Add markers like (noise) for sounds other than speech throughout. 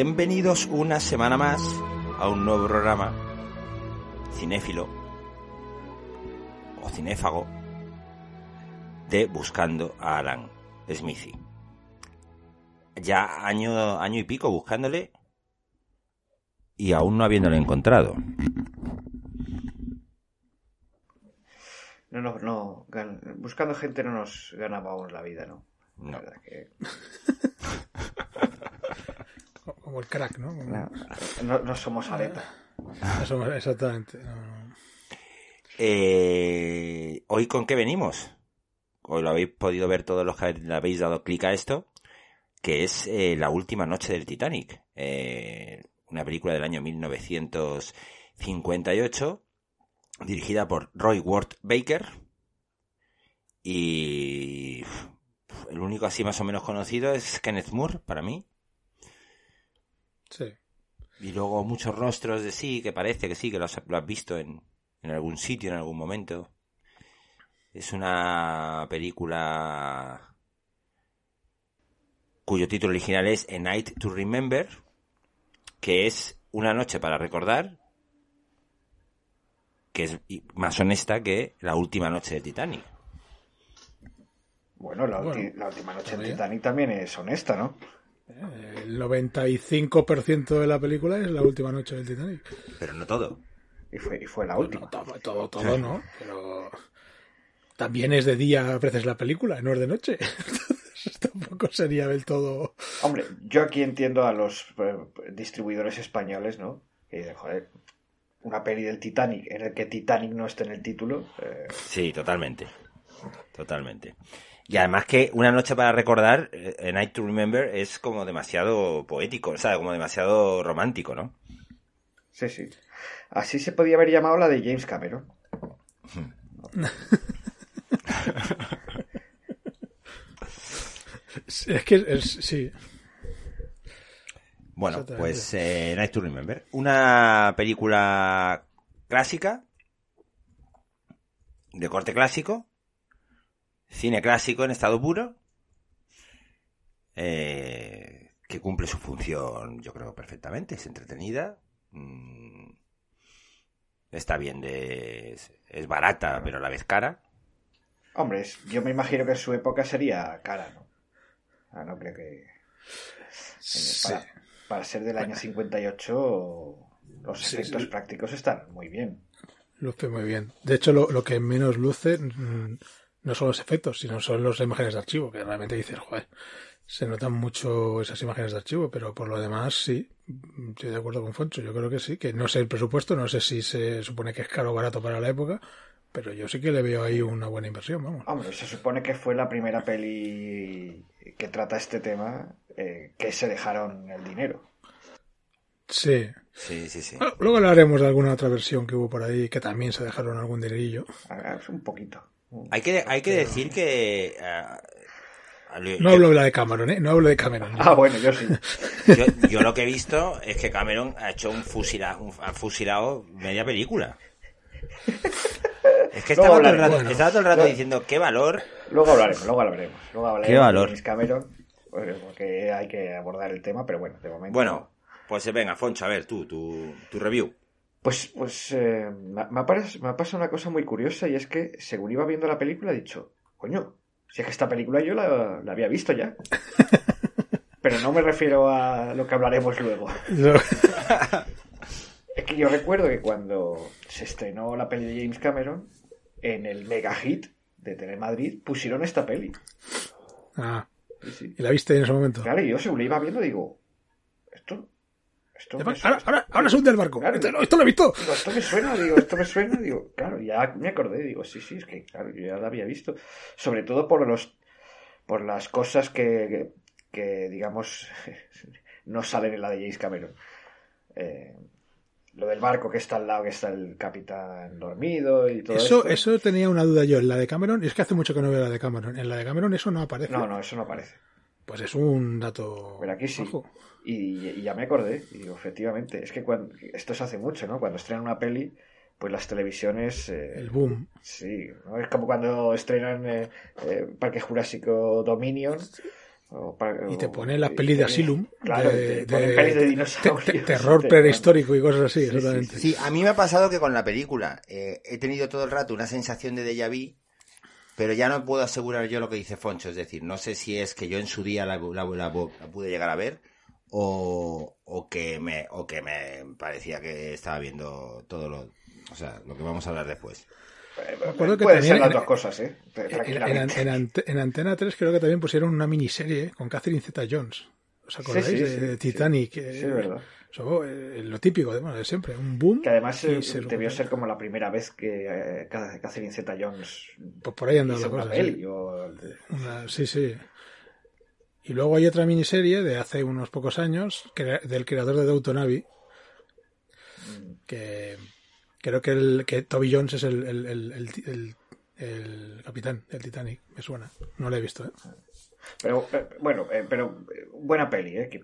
Bienvenidos una semana más a un nuevo programa cinéfilo o cinéfago de Buscando a Alan Smithy. Ya año, año y pico buscándole y aún no habiéndolo encontrado. No, no, no. Buscando gente no nos ganamos la vida, ¿no? No. Que... (laughs) Como el crack, ¿no? No, somos aleta. exactamente. Eh, ¿Hoy con qué venimos? Hoy lo habéis podido ver todos los que le habéis dado clic a esto, que es eh, La última noche del Titanic. Eh, una película del año 1958, dirigida por Roy Ward Baker. Y el único así más o menos conocido es Kenneth Moore, para mí. Sí. Y luego muchos rostros de sí, que parece que sí, que lo has, visto en, en algún sitio, en algún momento. Es una película cuyo título original es A Night to Remember, que es una noche para recordar, que es más honesta que la última noche de Titanic. Bueno, la, última noche de Titanic también es honesta, ¿no? El 95% de la película es la última noche del Titanic. Pero no todo. Y fue, y fue la última. todo, todo, todo, no. Pero también es de día a veces la película, no es de noche. (laughs) Entonces tampoco sería del todo. Hombre, yo aquí entiendo a los eh, distribuidores españoles, ¿no? Que dicen, joder, una peli del Titanic en el que Titanic no esté en el título. Eh, sí, totalmente. Totalmente. Y además que Una noche para recordar, eh, A Night to Remember, es como demasiado poético, o sea, como demasiado romántico, ¿no? Sí, sí. Así se podía haber llamado la de James Cameron. (laughs) es que sí. Bueno, pues eh, Night to Remember. Una película clásica, de corte clásico, Cine clásico en estado puro. Eh, que cumple su función, yo creo, perfectamente. Es entretenida. Mm, está bien de. Es, barata, pero a la vez cara. Hombre, yo me imagino que en su época sería cara, ¿no? Ah, no creo que. Para, ser del año 58, los efectos prácticos están muy bien. Luce muy bien. De hecho, lo, lo que menos luce mm, no son los efectos, sino son las imágenes de archivo, que realmente dices, joder, se notan mucho esas imágenes de archivo, pero por lo demás sí, estoy de acuerdo con Foncho, yo creo que sí, que no sé el presupuesto, no sé si se supone que es caro o barato para la época, pero yo sí que le veo ahí una buena inversión, vamos. Hombre, se supone que fue la primera peli que trata este tema eh, que se dejaron el dinero. Sí. Sí, sí, sí. luego hablaremos de alguna otra versión que hubo por ahí que también se dejaron algún dinerillo. Ah, un poquito. Hay que, hay que decir que... Eh, no hablo de la de Cameron, ¿eh? No hablo de Cameron. Ah, bueno, yo sí. (laughs) Yo, lo que he visto es que Cameron ha hecho un fusilado, ha fusilado media película. Es que estaba, todo el, rato, estaba todo el rato, diciendo qué valor. Luego hablaremos, luego hablaremos. Luego hablaremos qué valor. De Cameron, pues, porque hay que abordar el tema, pero bueno, de momento. Bueno, pues venga, Foncho, a ver, tú, tu, tu review. Pues, pues eh, me, ha pasado, una cosa muy curiosa y es que según iba viendo la película he dicho, coño, si es que esta película yo la, había visto ya. (laughs) Pero no me refiero a lo que hablaremos luego. (laughs) es que yo recuerdo que cuando se estrenó la peli de James Cameron, en el mega hit de Telemadrid pusieron esta peli. Ah. ¿Y la viste en ese momento? Claro, y yo según la iba viendo digo, esto ahora, ahora, ahora se hunde el barco. esto, lo he visto. esto me suena, digo, esto me suena, digo, claro, ya me acordé, digo, sí, sí, es que claro, yo ya lo había visto. Sobre todo por los por las cosas que, que, digamos, (laughs) no salen en la de James Cameron. Eh, lo del barco que está al lado, que está el capitán dormido y todo eso. esto. Eso tenía una duda yo. En la de Cameron, y es que hace mucho que no veo la de Cameron. En la de Cameron eso no aparece. No, no, eso no aparece. Pues es un dato. Pero aquí sí. Y, y ya me acordé, y digo, efectivamente, es que cuando, esto se hace mucho, ¿no? Cuando estrenan una peli, pues las televisiones... eh, El boom. Sí, ¿no? es como cuando estrenan eh, eh, Parque Jurásico Dominion. o Y te ponen las pelis de Asylum. Claro, de, te ponen pelis de dinosaurios. te- te- terror Te- prehistórico y cosas así, Sí, sí, exactamente. Sí, a mí me ha pasado que con la película eh, he tenido todo el rato una sensación de déjà vu, pero ya no puedo asegurar yo lo que dice Foncho. Es decir, no sé si es que yo en su día la, la- la- la pude llegar a ver o, o que me o que me parecía que estaba viendo todo lo, o sea, lo que vamos a hablar después. acuerdo que Pueden también ser las en- dos cosas, ¿eh? En, en- en Ante- en Antena 3 creo que también pusieron una miniserie con Catherine Zeta Jones. ¿Os acordáis? Sí, sí, de, sí, de. Titanic. Sí, eh, es verdad. eh, lo típico de, bueno, de siempre. Un boom. Que además y eh, se debió ser como la primera vez que eh, Catherine Zeta-Jones Pues por ahí andaba la cosa. peli. sí. o- Una- sí, sí. Y luego hay otra miniserie de hace unos pocos años del creador de Abbey que creo que, el, que Toby Jones es el, el, el, el- capitán del Titanic. Me suena. No lo he visto, ¿eh? Pero eh, bueno, eh, pero eh, buena peli, ¿eh? Que,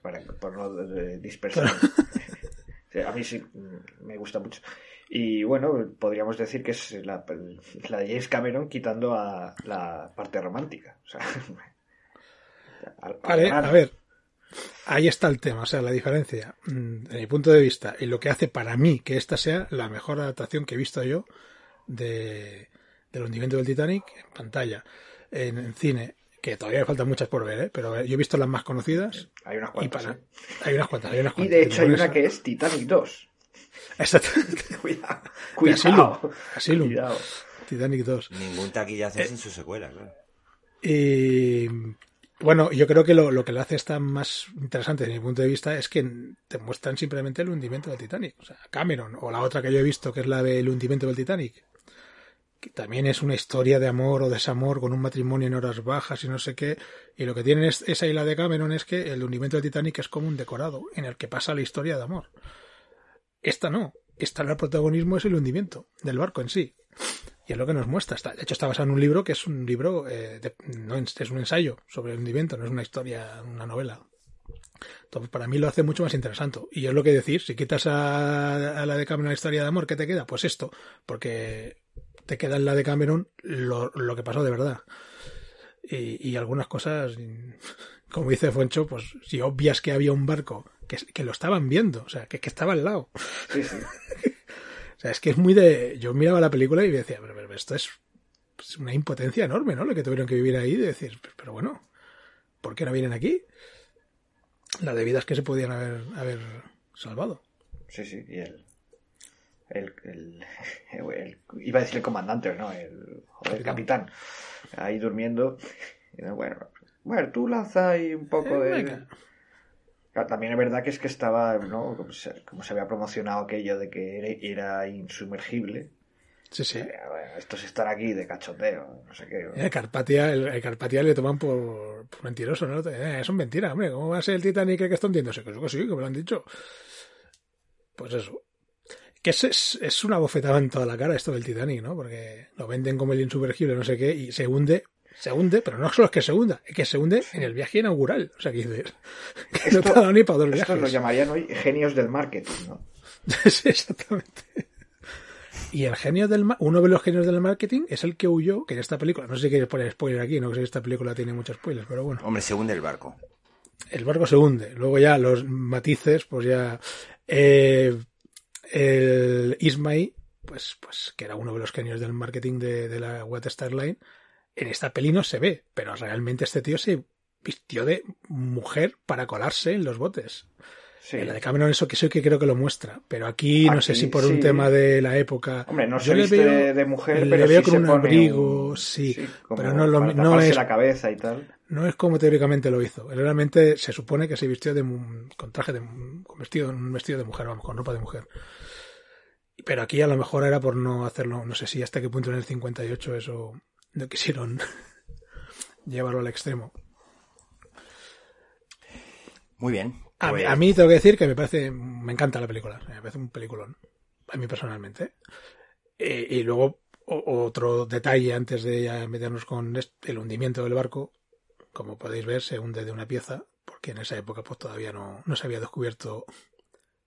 para, por no dispersar. (laughs) A mí sí mm, me gusta mucho. Y bueno, podríamos decir que es la, la de James Cameron quitando a la parte romántica. O sea, al- al Vale, a ver. Ahí está el tema, o sea, la diferencia, mm, desde mi punto de vista, y lo que hace para mí que esta sea la mejor adaptación que he visto yo de, del hundimiento del Titanic en pantalla, en, en cine, que todavía me faltan muchas por ver, ¿eh? pero yo he visto las más conocidas Hay unas y cuantas. para... ¿eh? Hay unas cuantas, hay unas Y cuantas. de hecho hay una que es Titanic 2. Exactamente. (laughs) Cuidado. De Asylum. Cuidado. Asylum. Cuidado. Titanic 2. Ningún taquillazo sin su secuela, claro. Y bueno, yo creo que lo, lo que lo hace esta más interesante desde mi punto de vista es que te muestran simplemente el hundimiento del Titanic. O sea, Cameron, o la otra que yo he visto, que es la del hundimiento del Titanic, que también es una historia de amor o desamor con un matrimonio en horas bajas y no sé qué. Y lo que tiene es, esa isla de Cameron es que el hundimiento del Titanic es como un decorado en el que pasa la historia de amor. Esta no. Esta el protagonismo es el hundimiento del barco en sí. Y es lo que nos muestra. Está, de hecho, está basado en un libro que es un libro, eh, de- no es un ensayo sobre el hundimiento, no es una historia, una novela. Entonces, para mí lo hace mucho más interesante. Y es lo que decir, si quitas a, a la de Cameron la historia de amor, ¿qué te queda? Pues esto, porque te queda en la de Cameron lo, lo que pasó de verdad. Y, y algunas cosas, (laughs) como dice Foncho, pues si obvias que había un barco que, que lo estaban viendo, o sea, que, que estaba al lado. Sí, sí. (laughs) O sea, es que es muy de. Yo miraba la película y decía, pero, pero esto es pues, una impotencia enorme, ¿no? Lo que tuvieron que vivir ahí, de decir, pero, pero bueno, ¿por qué no vienen aquí? Las debidas que se podían haber, haber salvado. Sí, sí. Y el, el, el- (laughs) el- Iba a decir el comandante, ¿no? El, joder, el capitán. Ahí durmiendo. Y, bueno, bueno, tú lanza ahí un poco de. venga. Claro, También es verdad que es que estaba, ¿no? Como se, como se había promocionado aquello de que era, era insumergible. Sí, sí. Eh, bueno, estos están aquí de cachoteo, no sé qué. El Carpatia, el, el Carpatia le toman por, por mentiroso, ¿no? Eh, eso es mentira, hombre. ¿Cómo va a ser el Titanic el que está hundiéndose? Que que sí, que me lo han dicho. Pues eso. Que es, es, es una bofetada en toda la cara esto del Titanic, ¿no? Porque lo venden como el insumergible, no sé qué, y se hunde, se hunde, pero no solo es que se hunda, es que se hunde en el viaje inaugural. O sea, (laughs) que dices, no te ha dado ni para dos Estos lo viajes. llamarían hoy genios del marketing, ¿no? (laughs) Sí, exactamente. Y el genio del uno de los genios del marketing es el que huyó, que en esta película, no sé si quieres poner spoiler aquí, no sé si esta película tiene muchos spoilers, pero bueno. Hombre, se hunde el barco. El barco se hunde. Luego ya los matices, pues ya. eh, el Ismay, pues, pues que era uno de los genios del marketing de, de la Wet Star Line, en esta peli no se ve, pero realmente este tío se vistió de mujer para colarse en los botes. Sí. En la de Cameron eso que sí que creo que lo muestra, pero aquí, no sé si por sí. un tema de la época. Hombre, no yo se le viste veo- de, de mujer, le pero veo sí con se un abrigo, un- sí, pero no lo- no es- la cabeza y tal. No es como teóricamente lo hizo. Realmente se supone que se vistió de con traje de con vestido, un vestido de mujer, vamos, con ropa de mujer. Pero aquí a lo mejor era por no hacerlo, no sé si hasta qué punto en el 58 eso no quisieron (laughs) llevarlo al extremo. Muy bien. A, mí- Pues- a mí tengo que decir que me parece, me encanta la película, me parece un peliculón, a mí personalmente. Eh, y luego otro detalle antes de ya meternos con el hundimiento del barco, como podéis ver se hunde de una pieza, porque en esa época pues todavía no, no se había descubierto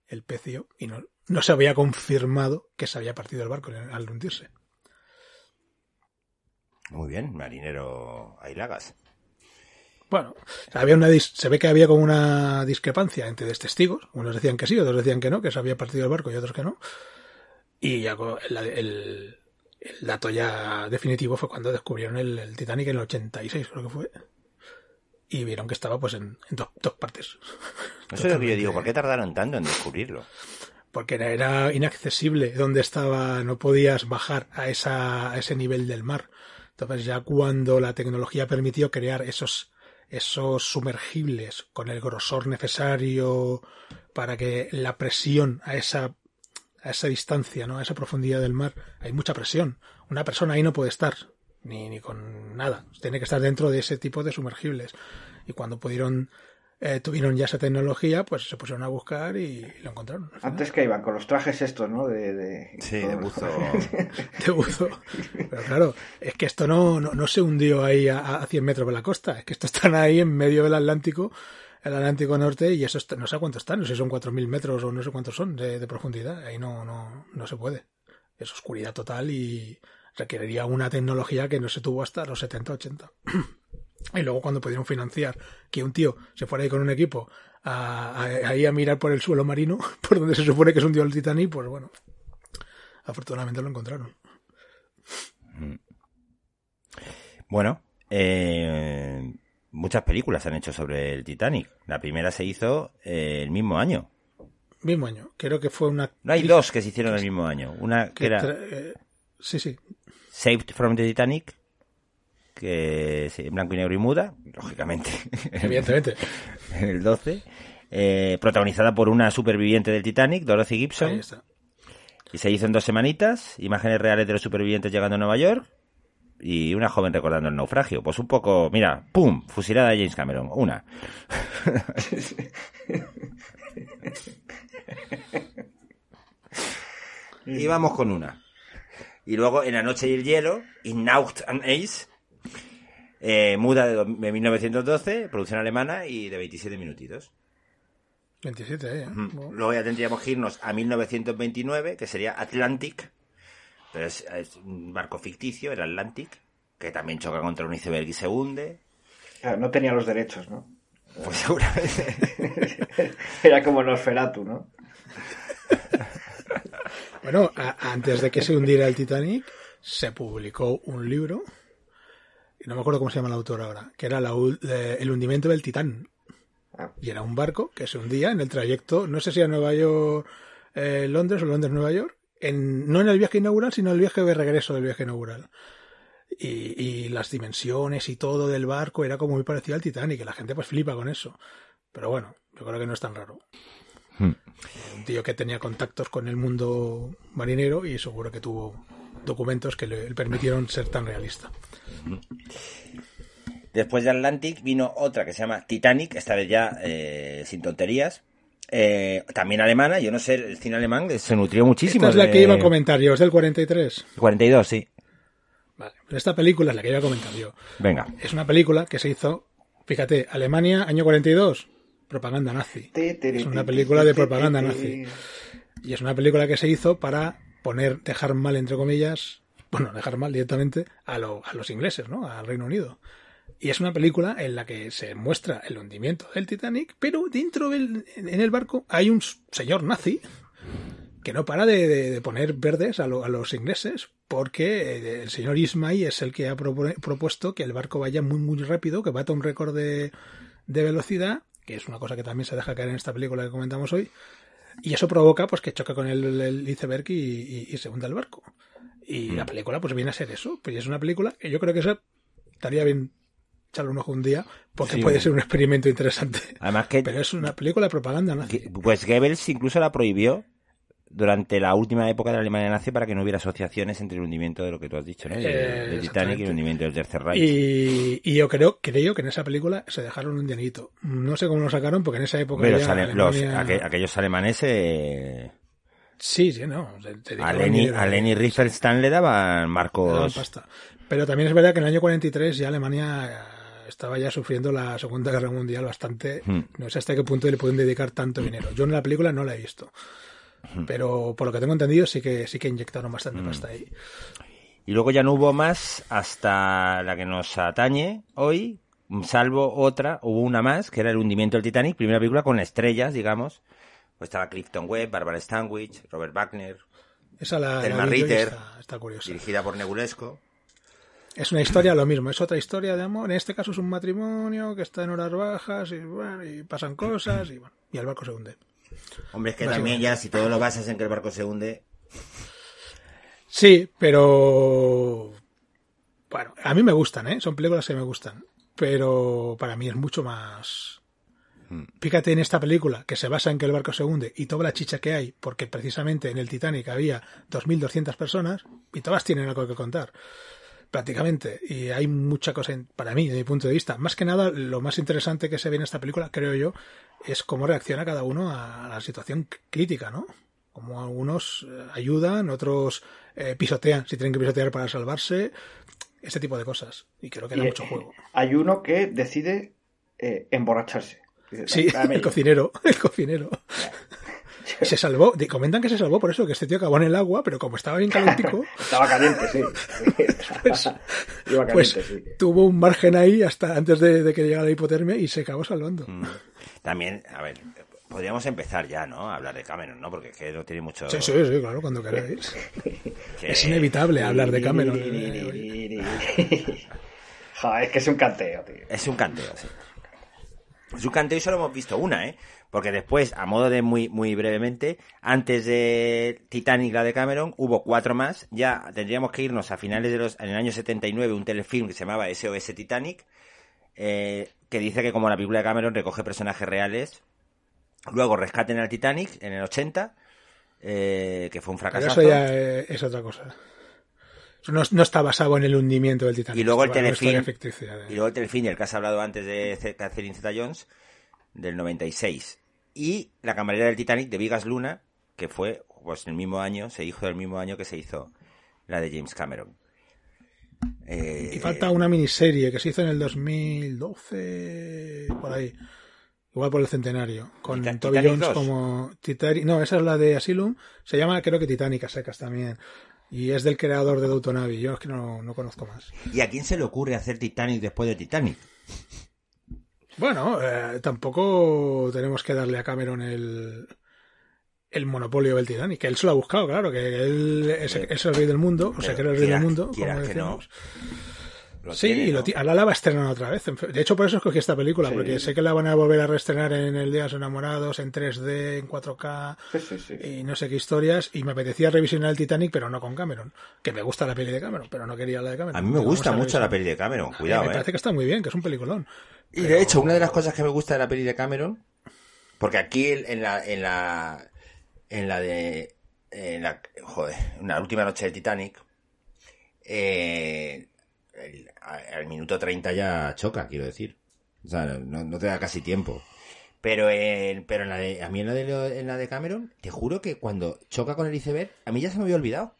el pecio y no, no se había confirmado que se había partido el barco al hundirse. Muy bien, marinero Ailagas. Bueno, había una dis- se ve que había como una discrepancia entre testigos. Unos decían que sí, otros decían que no, que se había partido el barco y otros que no. Y ya la- el, el dato ya definitivo fue cuando descubrieron el, el Titanic en el 86, creo que fue. Y vieron que estaba pues en, en dos, dos partes. Eso es lo que yo digo, ¿por qué tardaron tanto en descubrirlo? Porque era, era inaccesible donde estaba, no podías bajar a, esa, a ese nivel del mar. Entonces ya cuando la tecnología permitió crear esos, esos sumergibles con el grosor necesario para que la presión a esa, a esa distancia, ¿no? a esa profundidad del mar, hay mucha presión. Una persona ahí no puede estar, ni, ni con nada. Tiene que estar dentro de ese tipo de sumergibles. Y cuando pudieron, eh, tuvieron ya esa tecnología, pues se pusieron a buscar y lo encontraron. Antes que iban con los trajes estos, ¿no? De, de- Sí, de buzo. (laughs) de buzo. Pero claro, es que esto no, no, no se hundió ahí a, a 100 metros de la costa, es que estos están ahí en medio del Atlántico, el Atlántico Norte, y eso está- no sé cuántos están, no sé si son 4.000 metros o no sé cuántos son de, de profundidad, ahí no, no, no se puede. Es oscuridad total y requeriría una tecnología que no se tuvo hasta los 70, 80. (clears throat) Y luego cuando pudieron financiar que un tío se fuera ahí con un equipo a, a- ahí a mirar por el suelo marino, (laughs) por donde se supone que se hundió el Titanic, pues bueno, afortunadamente lo encontraron. Bueno, eh, muchas películas se han hecho sobre el Titanic. La primera se hizo eh, el mismo año. Mismo año. Creo que fue una. No hay dos que se hicieron el mismo año. Una que que era eh, sí, sí. Saved from the Titanic, que es en blanco y negro y muda, lógicamente, Evidentemente. (laughs) en el 12. eh, protagonizada por una superviviente del Titanic, Dorothy Ahí Gibson, está. y se hizo en dos semanitas, imágenes reales de los supervivientes llegando a Nueva York y una joven recordando el naufragio. Pues un poco, mira, ¡pum! Fusilada de James Cameron, una. y vamos con una. Y luego en La Noche y el Hielo, In Nacht and Ace, eh, muda de, do- de 1912, producción alemana y de 27 minutitos. 27, eh. Mm. Bueno, Luego ya tendríamos que irnos a 1929, que sería Atlantic, pero es, es un barco ficticio, el Atlantic, que también choca contra un iceberg y se hunde. Claro, no tenía los derechos, ¿no? Pues seguramente. (laughs) Era como Nosferatu, ¿no? Bueno, a- antes de que se hundiera el Titanic, se publicó un libro, no me acuerdo cómo se llama el autor ahora, que era la eh, El hundimiento del Titán. Ah. Y era un barco que se hundía en el trayecto, no sé si a Nueva York, eh, Londres o Londres-Nueva York, en, no en el viaje inaugural, sino en el viaje de regreso del viaje inaugural. Y, y las dimensiones y todo del barco era como muy parecido al Titanic, y la gente pues flipa con eso. Pero bueno, yo creo que no es tan raro. Hmm. Un tío que tenía contactos con el mundo marinero y seguro que tuvo documentos que le permitieron ser tan realista. Después de Atlantic vino otra que se llama Titanic, esta vez ya eh, sin tonterías. Eh, también alemana, yo no sé, el cine alemán se nutrió muchísimo. Esta es la de- que iba a comentar yo, es del 43. 42, sí. Vale, pero esta película es la que iba a comentar yo. Venga. Es una película que se hizo, fíjate, Alemania, año 42, propaganda nazi. Es una película de propaganda nazi. Y es una película que se hizo para poner, dejar mal, entre comillas, bueno, dejar mal directamente a, lo- a los ingleses, ¿no? Al Reino Unido. Y es una película en la que se muestra el hundimiento del Titanic, pero dentro del, en el barco hay un señor nazi que no para de, poner verdes a, lo- a los ingleses porque eh, el señor Ismay es el que ha propu- propuesto que el barco vaya muy muy rápido, que bata un récord de, velocidad, que es una cosa que también se deja caer en esta película que comentamos hoy, y eso provoca pues que choque con el, iceberg y se hunda el barco. Y la película pues viene a ser eso, pues es una película que yo creo que esa estaría bien echarle un ojo un día, porque Sí. puede ser un experimento interesante. Además que Pero es una película de propaganda nazi. pues Goebbels incluso la prohibió durante la última época de la Alemania nazi para que no hubiera asociaciones entre el hundimiento de lo que tú has dicho, ¿no? Eh, Titanic y el hundimiento del Tercer Reich. Y, y yo creo, creo que en esa película se dejaron un dinerito. No sé cómo lo sacaron, porque en esa época. Pero los los- aquellos alemanes eh, Sí, sí, no. a dinero. a Riefenstahl le daban marcos. Pero también es verdad que en el año 43 ya Alemania eh, estaba ya sufriendo la Segunda Guerra Mundial bastante. Hmm. No sé hasta qué punto le pueden dedicar tanto dinero. Yo en la película no la he visto. Hmm. Pero por lo que tengo entendido sí que sí que inyectaron bastante pasta ahí. Y luego ya no hubo más hasta la que nos atañe hoy, salvo otra, hubo una más, que era el hundimiento del Titanic, primera película con estrellas, digamos. Pues estaba Clifton Webb, Barbara Stanwyck, Robert Wagner, Esa la, Thelma la Ritter. está, está curiosa. dirigida por Negulesco. Es una historia lo mismo, es otra historia de amor. En este caso es un matrimonio que está en horas bajas y, bueno, y pasan cosas y, bueno, y el barco se hunde. Hombre, es que también ya si todo lo basas en que el barco se hunde, Sí, pero bueno, a mí me gustan, ¿eh? Son películas que me gustan, pero para mí es mucho más. Fíjate en esta película que se basa en que el barco se hunde y toda la chicha que hay, porque precisamente en el Titanic había 2.200 personas y todas tienen algo que contar, prácticamente. Y hay mucha cosa, para mí, desde mi punto de vista. Más que nada, lo más interesante que se ve en esta película, creo yo, es cómo reacciona cada uno a la situación crítica, ¿no? Como algunos eh, ayudan, otros eh, pisotean, si tienen que pisotear para salvarse, este tipo de cosas. Y creo que da mucho eh, juego. Hay uno que decide eh, emborracharse. Sí, "Dame el yo". cocinero, (laughs) el cocinero. Y se salvó, comentan que se salvó por eso, que este tío acabó en el agua, pero como estaba bien calentico, (laughs) Estaba caliente, sí. Pues- (laughs) Iba pues sí. tuvo un margen ahí hasta antes de, de que llegara la hipotermia y se acabó salvando. mm, también, a ver, podríamos empezar ya, ¿no? A hablar de Cameron, ¿no? Porque es que no tiene mucho... Sí, sí, sí, claro, cuando queráis. que- Es inevitable hablar de Cameron. Joder, es que es un canteo, tío. Es un canteo, sí. Es un canteo y solo hemos visto una, ¿eh? Porque después, a modo de muy, muy brevemente, antes de Titanic, la de Cameron, hubo cuatro más. Ya tendríamos que irnos a finales de los, en el año 79, un telefilm que se llamaba SOS Titanic, eh, que dice que como la película de Cameron recoge personajes reales. Luego Rescaten al Titanic, en el 80, eh, que fue un fracaso. eso ya es otra cosa. No, no está basado en el hundimiento del Titanic. Y luego el telefilm, de- y luego el telefilm del que has hablado antes de Catherine Zeta-Jones, del 96. Y La camarera del Titanic de Vigas Luna, que fue pues el mismo año, se hizo el mismo año que se hizo la de James Cameron. Eh, Y falta una miniserie que se hizo en el 2012, por ahí. Igual por el centenario. Con Toby Jones 2. como Titanic. No, esa es la de Asylum. Se llama, creo que Titanic a secas también. Y es del creador de Abbey. Yo es que no, no conozco más. ¿Y a quién se le ocurre hacer Titanic después de Titanic? Bueno, eh, tampoco tenemos que darle a Cameron el, el monopolio del Titanic. Que él se lo ha buscado, claro. Que él es, el rey del mundo. O sea, que era el rey del mundo. como que no, decíamos. Lo Sí, tiene, y lo ¿no? ti- ahora la va a estrenar otra vez. De hecho, por eso escogí esta película, Sí. porque sé que la van a volver a reestrenar en el Día de los Enamorados, en 3D, en 4K Sí, sí, sí. y no sé qué historias. Y me apetecía revisionar el Titanic, pero no con Cameron. Que me gusta la peli de Cameron, pero no quería la de Cameron. A mí me gusta mucho la peli de Cameron, mí cuidado, Me eh. parece que está muy bien, que es un peliculón. Y de hecho, una de las cosas que me gusta de la peli de Cameron, porque aquí en en la, en la, en la de, en la, joder, en la última noche del Titanic, eh, el- al minuto 30 ya choca, quiero decir. O sea, no, no te da casi tiempo. Pero en, pero en la de, a mí en la de, en la de Cameron, te juro que cuando choca con el iceberg, a mí ya se me había olvidado.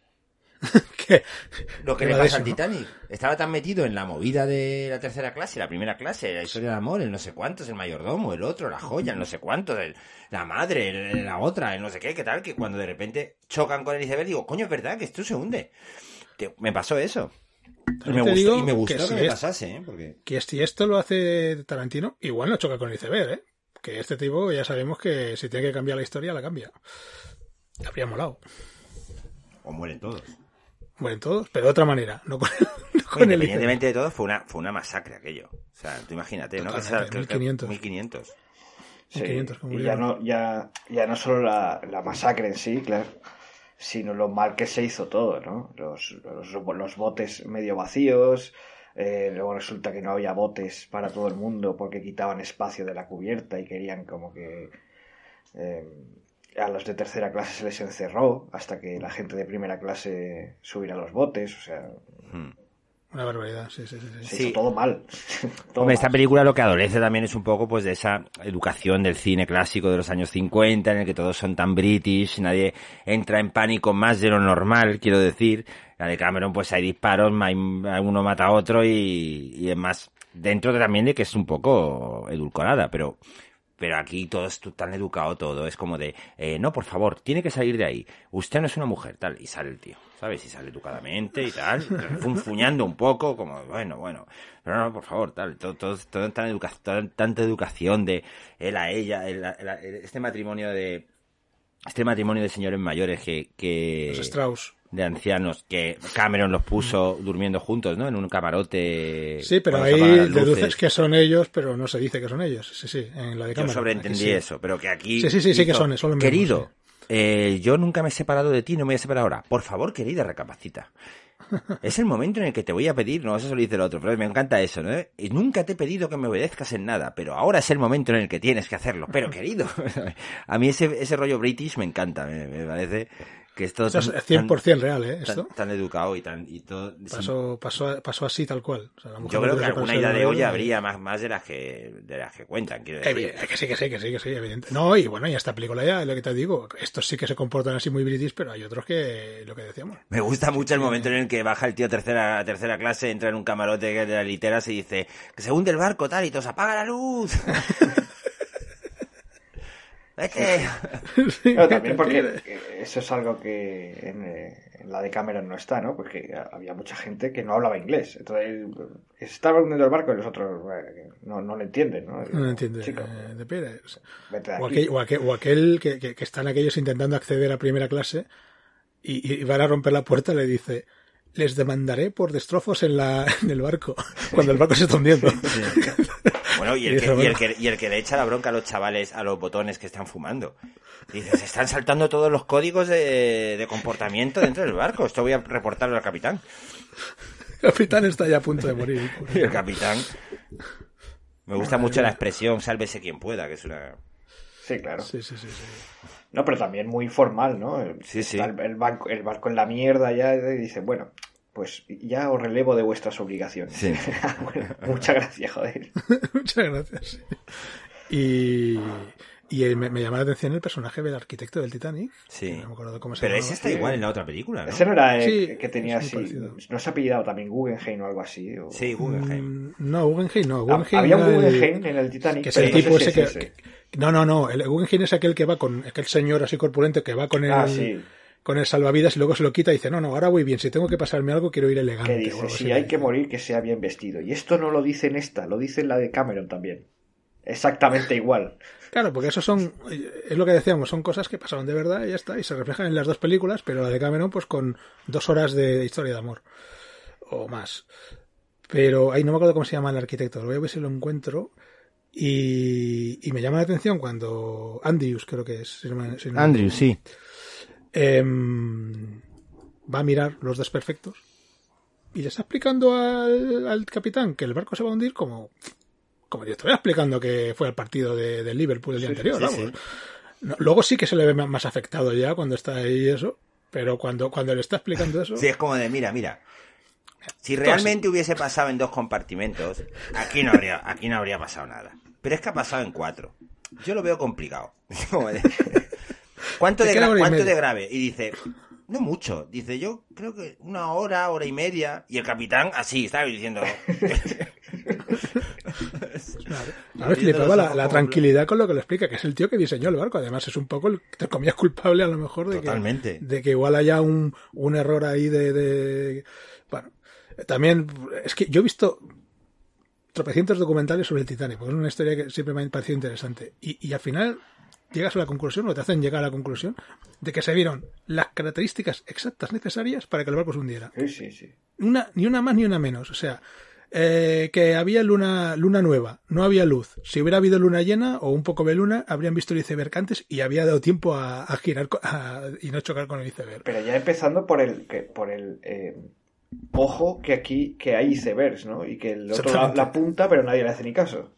(laughs) Lo que le pasa al. Titanic. Estaba tan metido en la movida de la tercera clase, la primera clase, la historia de amor, el no sé cuántos, el mayordomo, el otro, la joya, el no sé cuántos, el- la madre, el- la otra, el no sé qué, qué tal, que cuando de repente chocan con el iceberg digo, coño, es verdad que esto se hunde. Te- me pasó eso. Y También me te gustó, digo y me gustó que que, si me pasase, ¿eh? Porque... que si esto lo hace Tarantino, igual no choca con el iceberg, ¿eh? Que este tipo ya sabemos que si tiene que cambiar la historia, la cambia. Habría molado. O mueren todos. Mueren todos, pero de otra manera, no con, (laughs) no con el. Independientemente de todo, fue una, fue una masacre aquello. O sea, tú imagínate, ¿no? Que sea- que- que- 1500. 1500. Sí, 500 como y ya no, ya, ya no solo la, la masacre en sí, claro, sino lo mal que se hizo todo, ¿no? Los, los, botes medio vacíos, eh, luego resulta que no había botes para todo el mundo porque quitaban espacio de la cubierta y querían como que eh, a los de tercera clase se les encerró hasta que la gente de primera clase subiera a los botes, o sea... Una barbaridad, sí, sí, sí. sí. Sí. todo mal. (laughs) Todo Hombre, esta mal. película lo que adolece también es un poco pues de esa educación del cine clásico de los años 50 en el que todos son tan british, nadie entra en pánico más de lo normal, quiero decir. La de Cameron pues hay disparos, hay- uno mata a otro y, y es más dentro de también de que es un poco edulcorada, pero pero aquí todo es tan educado todo, es como de, eh, no, por favor, tiene que salir de ahí, usted no es una mujer, tal, y sale el tío, ¿sabes? Y sale educadamente y tal, funfuñando un poco, como, bueno, bueno, pero no, por favor, tal, todo, todo, todo tan educa tan- tanta educación de él a ella, el- el- el- este matrimonio de, este matrimonio de señores mayores que, que, Los Strauss. De ancianos, que Cameron los puso durmiendo juntos, ¿no? En un camarote. Sí, pero ahí deduces que son ellos, pero no se dice que son ellos. Sí, sí, en la de Yo cámara. sobreentendí sí. eso, pero que aquí. Sí, sí, sí, sí que son, son los mismos, Querido, eh, yo nunca me he separado de ti, no me voy a separar ahora. Por favor, querida, recapacita. (laughs) Es el momento en el que te voy a pedir, no, eso se lo dice el otro, pero me encanta eso, ¿no? Y nunca te he pedido que me obedezcas en nada, pero ahora es el momento en el que tienes que hacerlo. Pero querido, (laughs) a mí ese, ese rollo british me encanta, me, me parece que Esto tan, es 100% real, ¿eh? tan- Esto tan educado y tan, y todo, pasó, pasó, pasó así tal cual. O sea, yo creo que alguna idea de marido. habría más, más de las que, de las que cuentan, quiero decir. Evidente, que sí, que sí, que sí, que sí, evidente. No, y bueno, y esta película ya, lo que te digo, estos sí que se comportan así muy british, pero hay otros que, lo que decíamos. Me gusta mucho el momento en el que baja el tío tercera, tercera clase, entra en un camarote de la litera y dice que se hunde el barco, tal, y todos apaga la luz. (laughs) Vete. (laughs) Pero también porque eso es algo que en, en la de Cameron no está, ¿no? Porque había mucha gente que no hablaba inglés. Entonces, estaba hundiendo el barco y los otros eh, no, no lo entienden, ¿no? No entiende Chico, eh, de Pérez. vete de O aquel, o aquel, o aquel que, que- que están aquellos intentando acceder a primera clase y, y van a romper la puerta, le dice, les demandaré por destrozos en, la, (laughs) en el barco, (laughs) cuando el barco se está hundiendo. Bueno, y el, que, y, el que, y el que le echa la bronca a los chavales a los botones que están fumando. Dice, se están saltando todos los códigos de, de comportamiento dentro del barco. Esto voy a reportarlo al capitán. El capitán está ya a punto de morir. Y el capitán... Me gusta mucho la expresión, sálvese quien pueda, que es una... Sí, claro. Sí, sí, sí. sí. No, pero también muy formal, ¿no? Sí, sí. El, el banco, el barco en la mierda ya y dice, bueno, pues ya os relevo de vuestras obligaciones. Sí. (laughs) Bueno, muchas gracias, joder. (laughs) Muchas gracias. Y, y me, me llama la atención el personaje del arquitecto del Titanic. Sí. que No me acuerdo cómo se Pero ese está igual en la otra película, ¿no? Ese no era Sí, que tenía así. parecido. ¿No se ha apellidado también Guggenheim o algo así? o- Sí, Guggenheim. Mm, No, Guggenheim no. Ah, Guggenheim Había un el- Guggenheim en el Titanic. que es pero el no sé tipo ese es que, ese. que- No, no, no. El Guggenheim es aquel que va con aquel señor así corpulento que va con el, Ah, sí. Con el salvavidas y luego se lo quita y dice, no, no, ahora voy bien. Si tengo que pasarme algo, quiero ir elegante. Que o dice, algo si así. hay que morir, que sea bien vestido. Y esto no lo dice en esta, lo dice en la de Cameron también. Exactamente igual. Claro, porque eso son, es lo que decíamos, son cosas que pasaron de verdad y ya está, y se reflejan en las dos películas, pero la de Cameron pues con dos horas de historia de amor, o más. Pero ahí no me acuerdo cómo se llama el arquitecto, lo voy a ver si lo encuentro, y, y me llama la atención cuando Andrews, creo que es, si no me- si no- Andrew, sí. Em, va a mirar los desperfectos y le está explicando al, al capitán que el barco se va a hundir como como yo estoy explicando que fue el partido de, de Liverpool el día anterior. sí, vamos. sí. No, luego sí que se le ve más afectado ya cuando está ahí eso, pero cuando, cuando le está explicando eso, Sí, es como de, mira, mira. Si realmente hubiese pasado en dos compartimentos, aquí no habría, aquí no habría pasado nada. Pero es que ha pasado en cuatro. Yo lo veo complicado. (laughs) ¿Cuánto, de queda gra- hora y ¿Cuánto media. de grave? Y dice, no mucho. Dice, yo creo que una hora, hora y media. Y el capitán así, ¿sabes? Diciendo... a ver, flipaba la, la tranquilidad con lo que le explica, que es el tío que diseñó el barco. Además, es un poco el te comías culpable a lo mejor de Totalmente. que, de que igual haya un, un error ahí de, de- Bueno, también es que yo he visto tropecientos documentales sobre el Titanic, porque es una historia que siempre me ha parecido interesante. Y, y al final llegas a la conclusión, o te hacen llegar a la conclusión, de que se vieron las características exactas necesarias para que el barco se hundiera Sí, sí, sí. una, ni una más ni una menos. O sea, eh, que había luna, luna nueva, no había luz. Si hubiera habido luna llena o un poco de luna, habrían visto el iceberg antes y había dado tiempo a, a girar a- y no chocar con el iceberg. Pero ya empezando por el que por el eh, ojo que aquí que hay icebergs, ¿no? Y que el otro la, punta, pero nadie le hace ni caso.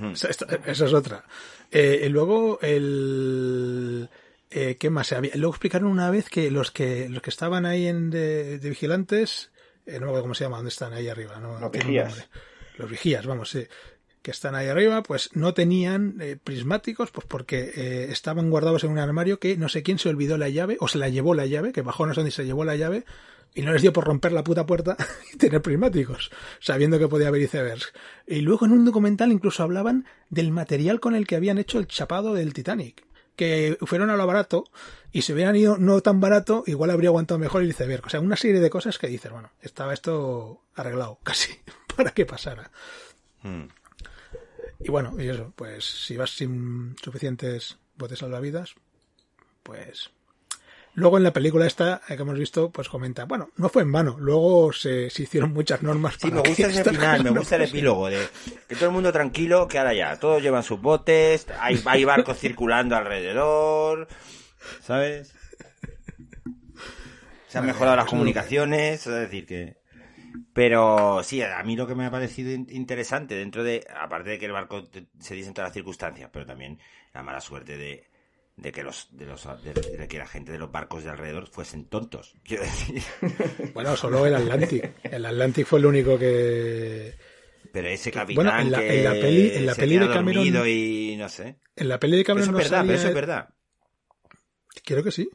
O sea, esto- esa es otra. Eh, y luego el, Eh, ¿Qué más? Había, luego explicaron una vez que los que los que estaban ahí en de, de vigilantes, eh, no me acuerdo cómo se llama, dónde están ahí arriba, no, Los vigías. Los vigías, vamos, sí. Que están ahí arriba, pues no tenían eh, prismáticos, pues porque eh, estaban guardados en un armario que no sé quién se olvidó la llave, o se la llevó la llave, que bajó no sé dónde se llevó la llave, y no les dio por romper la puta puerta (laughs) y tener prismáticos, sabiendo que podía haber icebergs. Y luego en un documental incluso hablaban del material con el que habían hecho el chapado del Titanic. Que fueron a lo barato y si hubieran ido no tan barato, igual habría aguantado mejor el iceberg. O sea, una serie de cosas que dices, bueno, estaba esto arreglado (laughs) casi para que pasara. Mm. Y bueno, y eso, pues si vas sin suficientes botes salvavidas, pues... Luego en la película esta eh, que hemos visto, pues comenta, bueno, no fue en vano, luego se, se hicieron muchas normas Sí, para me gusta ese final, me gusta el epílogo de que todo el mundo tranquilo, que ahora ya, todos llevan sus botes, hay, hay barcos circulando alrededor, ¿sabes? Se han mejorado las comunicaciones, es decir que... Pero sí, a mí lo que me ha parecido in- interesante dentro de, aparte de que el barco se en todas las circunstancias, pero también la mala suerte de, de que los, de los, de, de que la gente de los barcos de alrededor fuesen tontos, (laughs) quiero decir. Bueno, solo el Atlantic. El Atlantic fue el único que... Pero ese capitán Bueno, en la- que en la peli- en la peli de Cameron- y no sé. En la peli de Cameron eso no es verdad, pero eso es verdad. Creo que sí.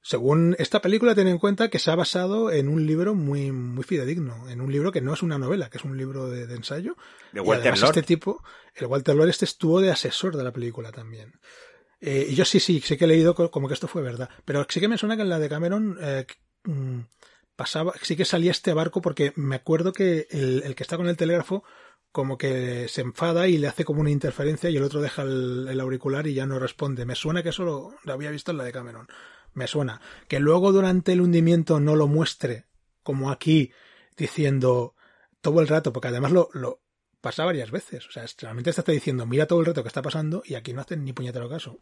Según esta película, ten en cuenta que se ha basado en un libro muy, muy fidedigno, en un libro que no es una novela, que es un libro de, de ensayo. De Y Walter además Lord. Este tipo, el Walter Lord, este estuvo de asesor de la película también. Eh, y yo sí, sí, sí que he leído co- como que esto fue verdad. Pero sí que me suena que en la de Cameron eh, mm, pasaba, sí que salía este barco porque me acuerdo que el, el que está con el telégrafo como que se enfada y le hace como una interferencia y el otro deja el, auricular y ya no responde. Me suena que eso lo, había visto en la de Cameron. Me suena. Que luego durante el hundimiento no lo muestre, como aquí, diciendo todo el rato, porque además lo pasa varias veces. O sea, realmente te está diciendo, mira todo el rato que está pasando y aquí no hacen ni puñetero caso.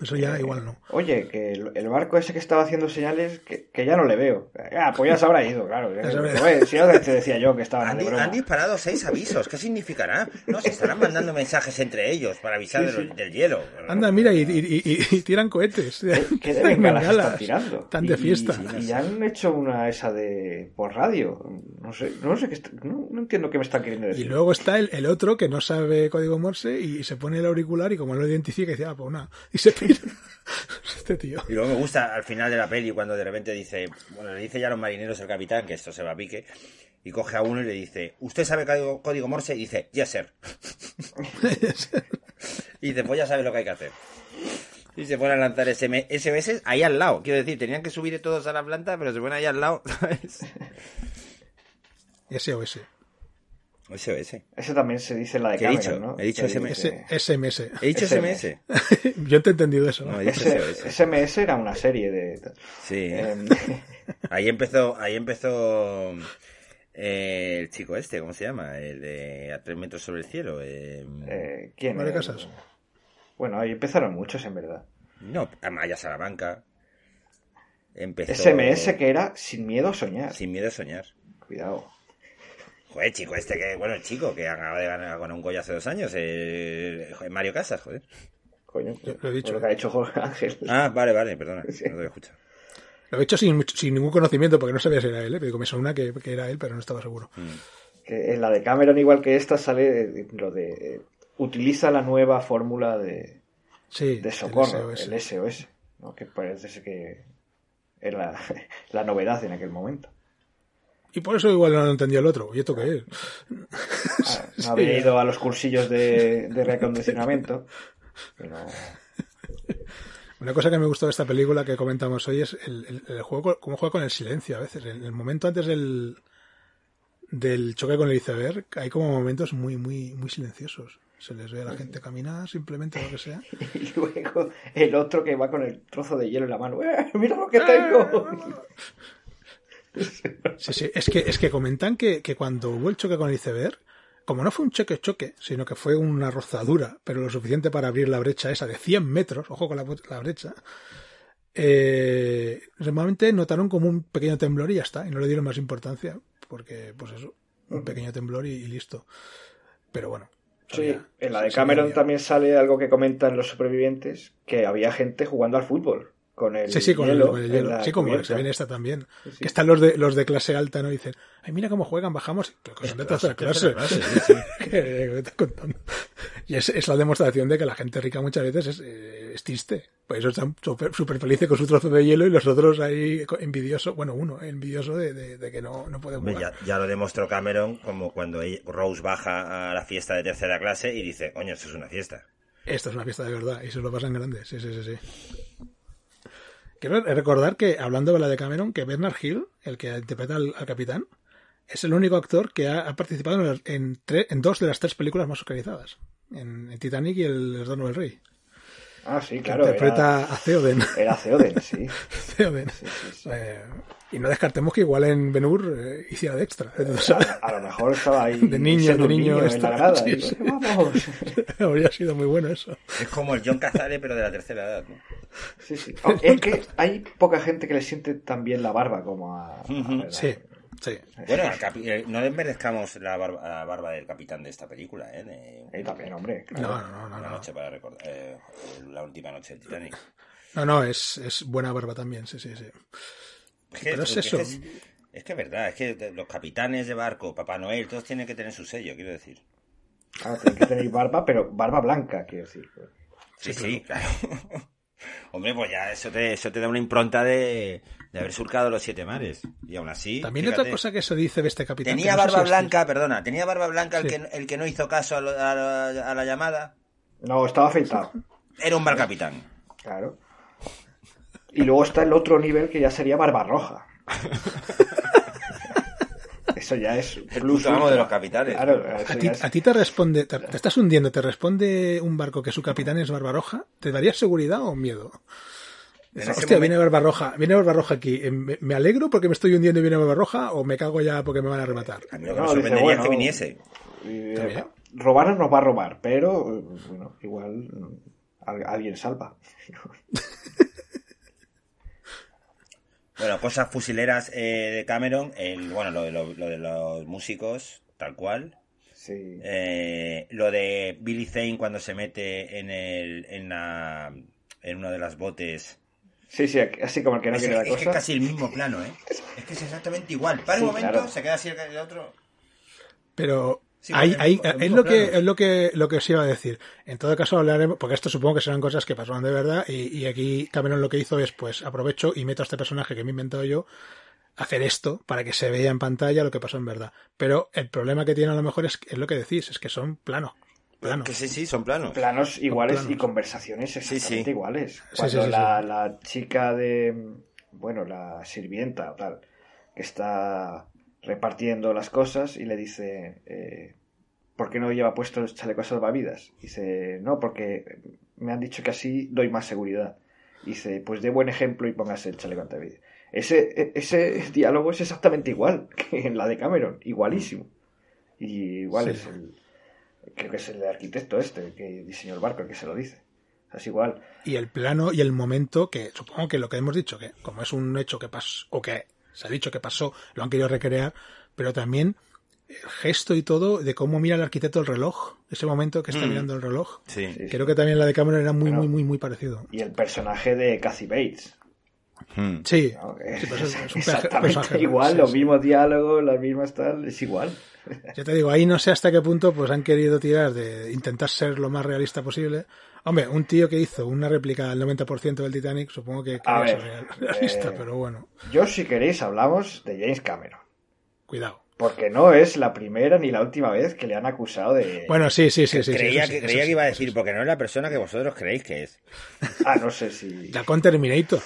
Eso ya Eh, igual no. Oye, que el, el barco ese que estaba haciendo señales, que, que ya no le veo. Ah, pues ya se habrá ido, claro. Joder, si no te decía yo que estaban Han, de broma. han disparado seis avisos. ¿Qué significará? No, se estarán mandando mensajes entre ellos para avisar Sí, sí. del hielo. Anda, mira, y, y- y- y tiran cohetes. ¿Qué (laughs) de bengalas están tirando? Están de Y- fiesta. Y, ya han hecho una esa de por radio. No sé, no sé qué no, no entiendo qué me están queriendo Y decir. luego está el, el otro que no sabe código Morse y se pone el auricular y como no lo identifica dice, ah, pues nada. Y se (laughs) este tío. Y luego me gusta al final de la peli cuando de repente dice, bueno, le dice ya a los marineros el capitán que esto se va a pique, y coge a uno y le dice, ¿usted sabe código, código Morse? Y dice, yes, sir. (laughs) y dice, pues ya sabe lo que hay que hacer. Y se ponen a lanzar SM SMS ahí al lado. Quiero decir, tenían que subir todos a la planta, pero se ponen ahí al lado. ¿sabes? (laughs) SOS. SOS. Eso también se dice en la de ¿Qué he Cameron, dicho? ¿no? He dicho SMS. SMS. He dicho SMS. SMS. (laughs) Yo te he entendido eso. No, Ese- SOS. SMS era una serie de... Sí. Em, (laughs) Ahí empezó, ahí empezó eh, el chico este, ¿cómo se llama? El de a tres metros sobre el cielo. eh, eh, ¿Quién? Mario Casas. Bueno, ahí empezaron muchos, en verdad. no, Amaya Salamanca. Empezó SMS que era sin miedo a soñar. sin miedo a soñar. Cuidado. Joder, chico, este que, bueno, el chico que acaba de ganar con un Goya hace dos años, eh, joder, Mario Casas, joder. Coño, lo he dicho, por lo que ha hecho Jorge Ángel. Ah, vale, vale, perdona, Sí. no te había escuchado. Lo he hecho sin, sin ningún conocimiento porque no sabía si era él. ¿eh? Pero me suena que, que era él, pero no estaba seguro. Mm. Que en la de Cameron, igual que esta, sale lo de... Utiliza la nueva fórmula de, Sí, de el socorro, SOS. el SOS, ¿no? que parece que era (laughs) la novedad en aquel momento. Y por eso igual no lo entendió el otro. ¿Y esto qué es? Ah, no (laughs) había ido a los cursillos de, de reacondicionamiento, pero Una cosa que me gustó de esta película que comentamos hoy es el, el- el juego, cómo juega con el silencio a veces. En el momento antes del, del choque con el iceberg hay como momentos muy, muy, muy silenciosos. Se les ve a la gente caminar, simplemente lo que sea. (laughs) y luego el otro que va con el trozo de hielo en la mano, ¡Eh, mira lo que tengo. Sí, sí, es que, es que comentan que, que cuando hubo el choque con el iceberg, como no fue un choque-choque, sino que fue una rozadura, pero lo suficiente para abrir la brecha esa de 100 metros, ojo con la, la brecha, eh, normalmente notaron como un pequeño temblor y ya está, y no le dieron más importancia, porque, pues eso, un pequeño temblor y, y listo. Pero bueno, Sí, en la de Cameron también sale algo que comentan los supervivientes, que había gente jugando al fútbol con el Sí, sí, con el- hielo. con el en hielo. Sí, como cubierta. se viene esta también. Sí, sí. Que están los de, los de clase alta, ¿no? Y dicen, ay, mira cómo juegan, bajamos. Que son de (laughs) tercera clase. Y es, es la demostración de que la gente rica muchas veces es, eh, es triste. Por eso están súper súper felices con su trozo de hielo y los otros ahí envidiosos. Bueno, uno envidioso de, de- de que no, no puede jugar. ya, ya lo demostró Cameron como cuando Rose baja a la fiesta de tercera clase y dice, coño, esto es una fiesta. Esto es una fiesta de verdad y se lo pasan grande. Sí, sí, sí, sí. Quiero recordar que, hablando de la de Cameron, que Bernard Hill, el que interpreta al, al capitán, es el único actor que ha, participado en, dos de las tres películas más oscarizadas. En, en Titanic y El Retorno del Rey. Ah, sí, claro. interpreta Era, a Theoden. era Theoden, sí. (laughs) Theoden. Sí, sí, sí. Eh, y no descartemos que igual en Ben Hur eh, hiciera de extra. ¿eh? (laughs) Sabes. A lo mejor estaba ahí. De niño, de un niño en la extra. grada. Sí, y, sí. Vamos. (laughs) Habría sido muy bueno eso. Es como el John Cazale, pero de la tercera edad. ¿no? Sí, sí. Oh, es que hay poca gente que le siente tan bien la barba como a. Sí, sí. Bueno, capi- eh, no desmerezcamos la barba, la barba del capitán de esta película, ¿eh? De Eh, también, hombre. No, Claro. no, no, no. Una no. noche para recordar. eh, la última noche del Titanic. (laughs) No, no, es, es buena barba también, sí, sí, sí. Es que, Pero es eso. Es, es que es verdad, es que los capitanes de barco, Papá Noel, todos tienen que tener su sello, quiero decir. Ah, tiene que tener barba, pero barba blanca, quiero decir. Sí, sí, claro. (laughs) Hombre, pues ya eso te, eso te da una impronta de, de haber surcado los siete mares. Y aún así. También fíjate, otra cosa que se dice de este capitán. Tenía no barba blanca, perdona, tenía barba blanca el, que, el que no hizo caso a, lo- a la- a la llamada. No, estaba afeitado. Era un mal capitán. Claro. Y luego está el otro nivel que ya sería barba roja. (laughs) Eso ya es El ultra. de los capitanes. Claro, A ti, es- a ti te responde, te, te estás hundiendo, te responde un barco que su capitán es Barbarroja, ¿te daría seguridad o miedo? Hostia, momento- viene Barbarroja, viene Barbarroja aquí, eh, ¿me, alegro porque me estoy hundiendo y viene Barbarroja o me cago ya porque me van a rematar? A mí lo que No, me dice, sorprendería es que viniese. eh, robar no nos va a robar, pero eh, bueno, igual mm, al- alguien salva. (laughs) Bueno, cosas fusileras eh, de Cameron. El, bueno, lo de, lo- lo de los músicos, tal cual. Sí. Eh, lo de Billy Zane cuando se mete en el en la en uno de las botes. Sí, sí, así como el que no es, quiere la es que cosa. es casi el mismo plano, ¿eh? Es que es exactamente igual. Para Sí, un momento, claro. se queda así el, el otro. Pero Sí, hay, es lo que es lo que lo que os iba a decir. En todo caso hablaremos, porque esto supongo que serán cosas que pasaron de verdad y, y aquí Cameron lo que hizo es pues aprovecho y meto a este personaje que me he inventado yo hacer esto para que se vea en pantalla lo que pasó en verdad. Pero el problema que tiene a lo mejor es, es lo que decís, es que son planos. Planos. Que sí, sí, son planos. Planos iguales planos. y conversaciones exactamente sí. iguales. Cuando sí, sí, la, la chica de, bueno, la sirvienta o tal, que está repartiendo las cosas y le dice, eh, ¿por qué no lleva puesto el chaleco salvavidas? Dice, no, porque me han dicho que así doy más seguridad. Dice, pues dé buen ejemplo y póngase el chaleco antividas. Ese, ese diálogo es exactamente igual (laughs) que en la de Cameron, igualísimo. Y igual Sí. es el, creo que es el arquitecto este que diseñó el barco el que se lo dice. O sea, es igual. y el plano y el momento que supongo que lo que hemos dicho que como es un hecho que pasó o que se ha dicho que pasó lo han querido recrear pero también el gesto y todo de cómo mira el arquitecto el reloj ese momento que está Mm. mirando el reloj Sí. Creo que también la de Cameron era muy Bueno. muy muy muy parecido Y el personaje de Kathy Bates. Hmm. sí, Sí, pues es- es un (laughs) exactamente personaje, igual, sí, los sí. mismos diálogos, las mismas tal, es igual. (laughs) ya te digo ahí no sé hasta qué punto pues han querido tirar de intentar ser lo más realista posible hombre un tío que hizo una réplica del 90% del Titanic supongo que A ver, ser realista eh, pero bueno Yo, si queréis, hablamos de James Cameron. cuidado Porque no es la primera ni la última vez que le han acusado de... bueno sí sí sí sí sí, creía eso sí, que, creía sí, que iba a decir, sí. porque no es la persona que vosotros creéis que es. Ah, no sé si... Ya con Terminator.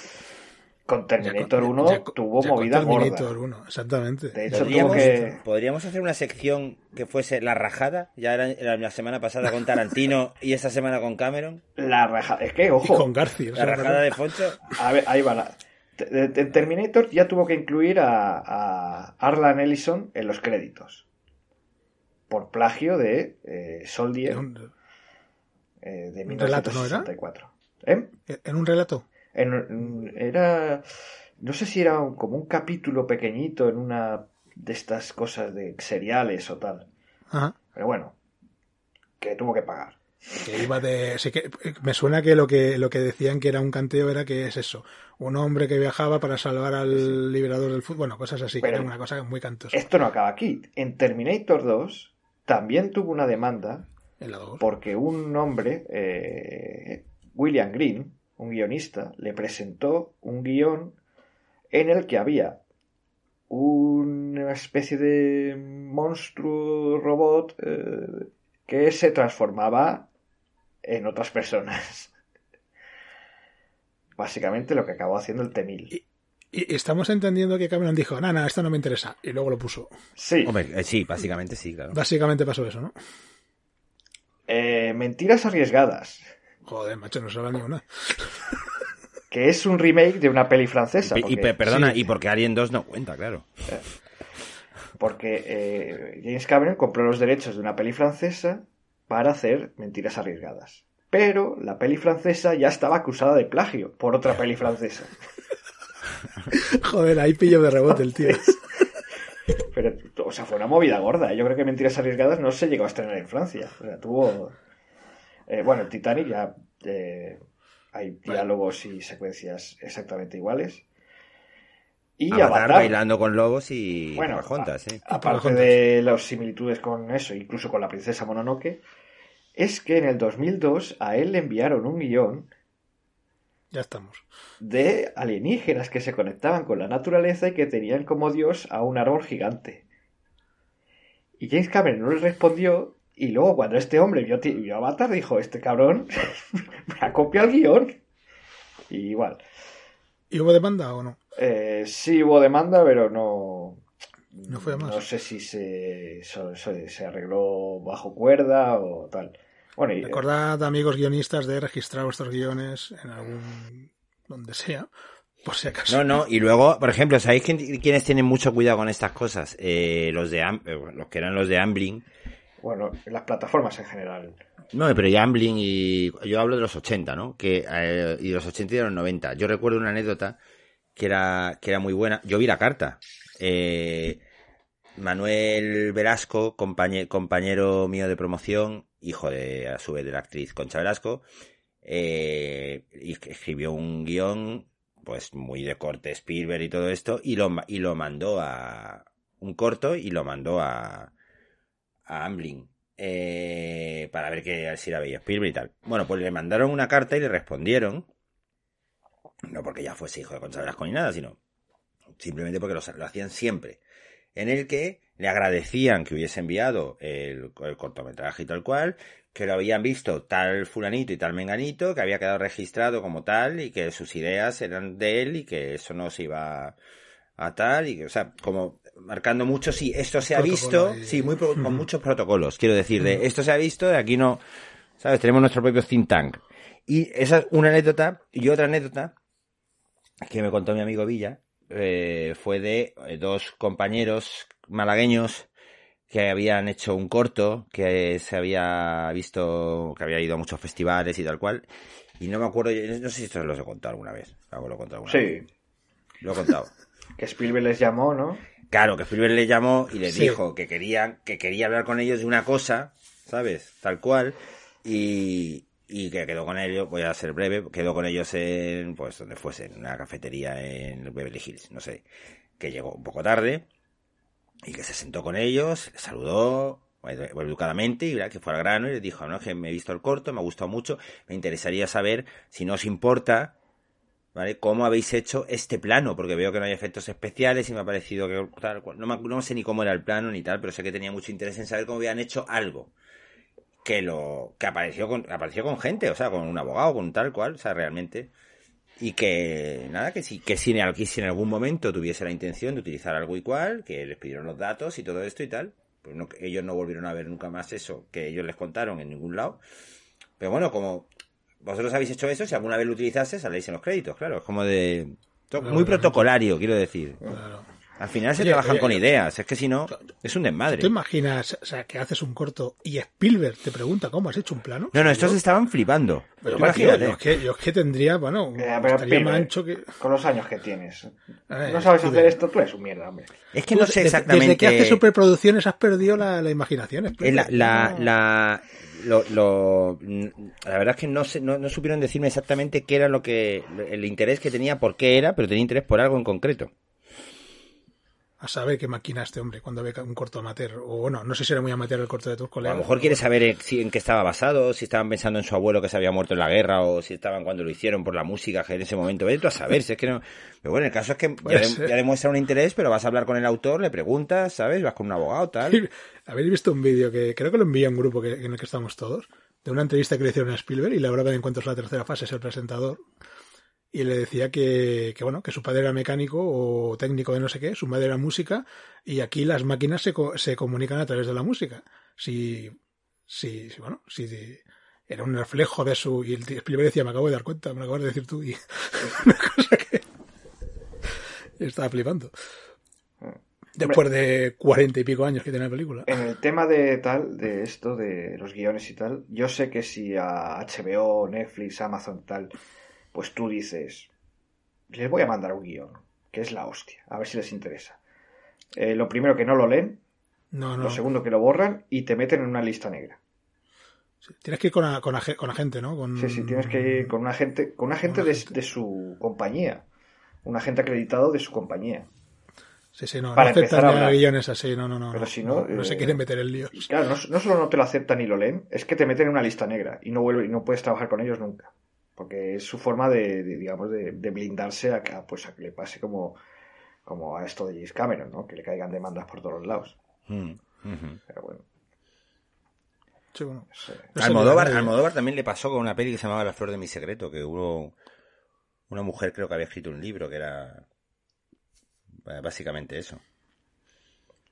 Con Terminator Ya con- 1 ya con- tuvo ya con movida Terminator gorda. 1, exactamente. De hecho, ¿Podríamos, que... podríamos hacer una sección que fuese la rajada? Ya era, era la semana pasada con Tarantino (laughs) y esta semana con Cameron. La raja... Es que, Y ojo, con García. La rajada de Foncho. A ver, ahí va. La... Te- te- te- Terminator ya tuvo que incluir a, a Arlan Ellison en los créditos. Por plagio de eh, Soldier en, un, eh, de un relato, ¿no era? 1964. ¿Eh? en un relato. En- era. No sé si era un- como un capítulo pequeñito en una de estas cosas de seriales o tal. Ajá. Pero bueno. que tuvo que pagar. Que iba de. Sí que me suena que lo que lo que decían que era un canteo era que es eso. Un hombre que viajaba para salvar al liberador del fútbol. Bueno, cosas así, que era una cosa muy cantosa. Esto no acaba aquí. En Terminator 2 también tuvo una demanda porque un hombre, eh, William Green, un guionista, le presentó un guion en el que había una especie de monstruo robot eh, que se transformaba en otras personas. (laughs) Básicamente lo que acabó haciendo el T-1000. Y estamos entendiendo que Cameron dijo, nada, esto no me interesa. Y luego lo puso. Sí, Hombre, eh, sí, básicamente sí, claro. Básicamente pasó eso, ¿no? eh, Mentiras arriesgadas, Joder, macho, no se habla ni una. que es un remake de una peli francesa. Y, porque- perdona, sí. y porque Alien 2 no cuenta, claro. Porque eh, James Cameron compró los derechos de una peli francesa para hacer mentiras arriesgadas. Pero la peli francesa ya estaba acusada de plagio por otra peli francesa. (laughs) Joder, ahí pillo de rebote el tío. Pero, o sea, fue una movida gorda. Yo creo que Mentiras Arriesgadas no se llegó a estrenar en Francia. O sea, tuvo. Eh, bueno, el Titanic ya. eh, hay diálogos y secuencias exactamente iguales. Y Avatar, Avatar, bailando con lobos y Bueno, sí. aparte de las similitudes con eso, incluso con la princesa Mononoke, es que en el 2002 a él le enviaron un guion Ya estamos. de alienígenas que se conectaban con la naturaleza y que tenían como dios a un árbol gigante. Y James Cameron no le respondió y luego cuando este hombre vio, ti- vio Avatar dijo, este cabrón (laughs) me ha copiado el guion. Y igual. ¿Y hubo demanda o no? Eh, sí hubo demanda, pero no... No fue más. No sé si se, so- se arregló bajo cuerda o tal. Bueno, y, Recordad, amigos guionistas, de registrar vuestros guiones en algún. donde sea, por si acaso. No, no, y luego, por ejemplo, ¿sabéis quién- quiénes tienen mucho cuidado con estas cosas? Eh, los de Am- eh, los que eran los de Amblin. Bueno, las plataformas en general. No, pero ya Amblin y yo hablo de los 80, ¿no? Que eh, y de los 80 y de los 90. Yo recuerdo una anécdota que era que era muy buena. Yo vi la carta. Eh, Manuel Velasco, compañe- compañero mío de promoción, hijo de a su vez de la actriz Concha Velasco, eh, escribió un guion pues muy de corte Spielberg y todo esto y lo y lo mandó a un corto y lo mandó a a Amblin eh, para ver que si la veía Spielberg y tal. Bueno, pues le mandaron una carta y le respondieron, no porque ya fuese hijo de Concha ni nada, sino simplemente porque lo, lo hacían siempre, en el que le agradecían que hubiese enviado el, el cortometraje y tal cual, que lo habían visto tal fulanito y tal menganito, que había quedado registrado como tal y que sus ideas eran de él y que eso no se iba a tal y que, o sea, como marcando mucho, sí, esto se ha Protocolo visto, sí, muy pro- con muchos protocolos, quiero decir, de esto se ha visto, de aquí no, ¿sabes? Tenemos nuestro propio think tank. Y esa es una anécdota, y otra anécdota que me contó mi amigo Villa, eh, fue de eh, dos compañeros malagueños que habían hecho un corto, que se había visto, que había ido a muchos festivales y tal cual, y no me acuerdo, no sé si esto los he contado alguna vez, lo he contado alguna vez. Sí, Lo he contado. (laughs) que Spielberg les llamó, ¿no? Claro, que Spielberg le llamó y Sí. dijo que querían, que quería hablar con ellos de una cosa, ¿sabes? Tal cual. Y, y que quedó con ellos, voy a ser breve, quedó con ellos en, pues, donde fuese, en una cafetería en Beverly Hills, no sé. Que llegó un poco tarde y que se sentó con ellos, les saludó educadamente y ¿verdad? que fue al grano y les dijo, no, que me he visto el corto, me ha gustado mucho, me interesaría saber si no os importa ¿vale? ¿Cómo habéis hecho este plano? Porque veo que no hay efectos especiales y me ha parecido que tal. No, no sé ni cómo era el plano ni tal, pero sé que tenía mucho interés en saber cómo habían hecho algo. Que lo, que apareció con, apareció con gente, o sea, con un abogado, con tal cual, o sea, realmente. Y que, nada, que si, que si en, algún momento tuviese la intención de utilizar algo igual, que les pidieron los datos y todo esto y tal, pues ellos no volvieron a ver nunca más eso que ellos les contaron en ningún lado. Pero bueno, como vosotros habéis hecho eso, si alguna vez lo utilizase, saléis en los créditos, claro. Es como de... muy claro. protocolario, quiero decir. Claro. Al final se Oye, trabajan oye, con oye. ideas, es que si no, es un desmadre. ¿Te imaginas, o sea, que haces un corto y Spielberg te pregunta cómo has hecho un plano? No, no, estos estaban flipando. Pero imagínate. yo, es que, yo es que tendría, bueno, Eh, pero estaría más Spielberg, ancho que... Con los años que tienes. Eh, no sabes hacer esto, tú eres un mierda, hombre. Es que Tú, no sé exactamente. Desde que haces superproducciones has perdido la, la imaginación. Eh, Spielberg. La, la, No. la, lo, lo- la verdad es que no, sé, no, no supieron decirme exactamente qué era lo que el interés que tenía, por qué era, pero tenía interés por algo en concreto. A saber qué maquina este hombre cuando ve un corto amateur. O bueno, no sé si era muy amateur el corto de tus A colegas. lo mejor quiere saber en, si- en qué estaba basado, si estaban pensando en su abuelo que se había muerto en la guerra o si estaban cuando lo hicieron por la música que en ese momento. Vete a saber, si es que no. Pero bueno, el caso es que (laughs) ya, de- demuestra un interés, pero vas a hablar con el autor, le preguntas, ¿sabes? Vas con un abogado, tal. (laughs) Habéis visto un vídeo que creo que lo envié a un grupo que, en el que estamos todos, de una entrevista que le hicieron a Spielberg y le hablaban en cuanto a la tercera fase, es el presentador. Y le decía que, que, bueno, que su padre era mecánico o técnico de no sé qué, su madre era música, y aquí las máquinas se, se comunican a través de la música. Si, si, bueno, si era un reflejo de su, y el Spielberg decía, me acabo de dar cuenta, me lo acabas de decir tú, y (laughs) una cosa que (laughs) estaba flipando. Después de cuarenta y pico años que tiene la película. En el tema de tal, de esto, de los guiones y tal, yo sé que si a HBO, Netflix, Amazon, tal, pues tú dices, les voy a mandar un guion, que es la hostia, a ver si les interesa. Eh, lo primero que no lo leen, No, no. lo segundo que lo borran y te meten en una lista negra. Sí, Tienes que ir con, a- con, ag- con agente, ¿no? Con... Sí, sí, tienes que ir con un agente, con un agente Un de, su compañía, un agente acreditado de su compañía. Sí, sí, no. Para no aceptan a hablar. guiones así, no, no, no. Pero si no, no, se eh, quieren meter en líos. Y claro, no, no solo no te lo aceptan ni lo leen, es que te meten en una lista negra y no vuelve, y no puedes trabajar con ellos nunca. Porque es su forma de, de, digamos, de, de blindarse a, que- a, pues, a que le pase como, como a esto de James Cameron, ¿no? Que le caigan demandas por todos los lados. Mm, ujú. Pero bueno, Sí, bueno. Almodóvar, también le pasó con una peli que se llamaba La flor de mi secreto, que hubo una mujer creo que había escrito un libro que era eh, básicamente eso.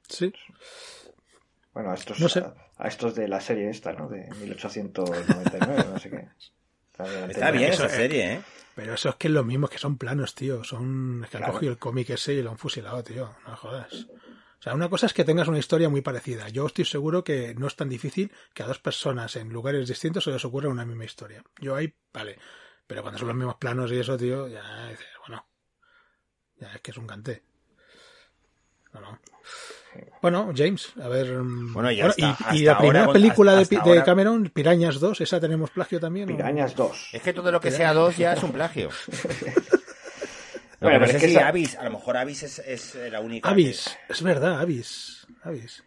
Sí. Bueno, a estos, No sé. a, a estos de la serie esta, ¿no? De 1899, no sé qué. (laughs) Está bien, esa es- serie, ¿eh? Pero eso es que es lo mismo, es que son planos, tío. Son. Es que han cogido el cómic ese y lo han fusilado, tío. No jodas. O sea, una cosa es que tengas una historia muy parecida. Yo estoy seguro que no es tan difícil que a dos personas en lugares distintos se les ocurra una misma historia. Yo ahí, vale. Pero cuando son los mismos planos y eso, tío, ya dices, bueno. Ya es que es un canté. No, no. Bueno, James, a ver. mm, Bueno, y hasta- y, y hasta la ahora primera con- película de, hasta Pi- de ahora- Cameron, Pirañas 2, ¿esa tenemos plagio también? o? Pirañas 2. Es que todo lo que sea dos ya es un plagio. (laughs) Bueno, que no pero sé es que si esa- Avis, a lo mejor Avis es, es la única. Avis, es verdad, Avis. Avis.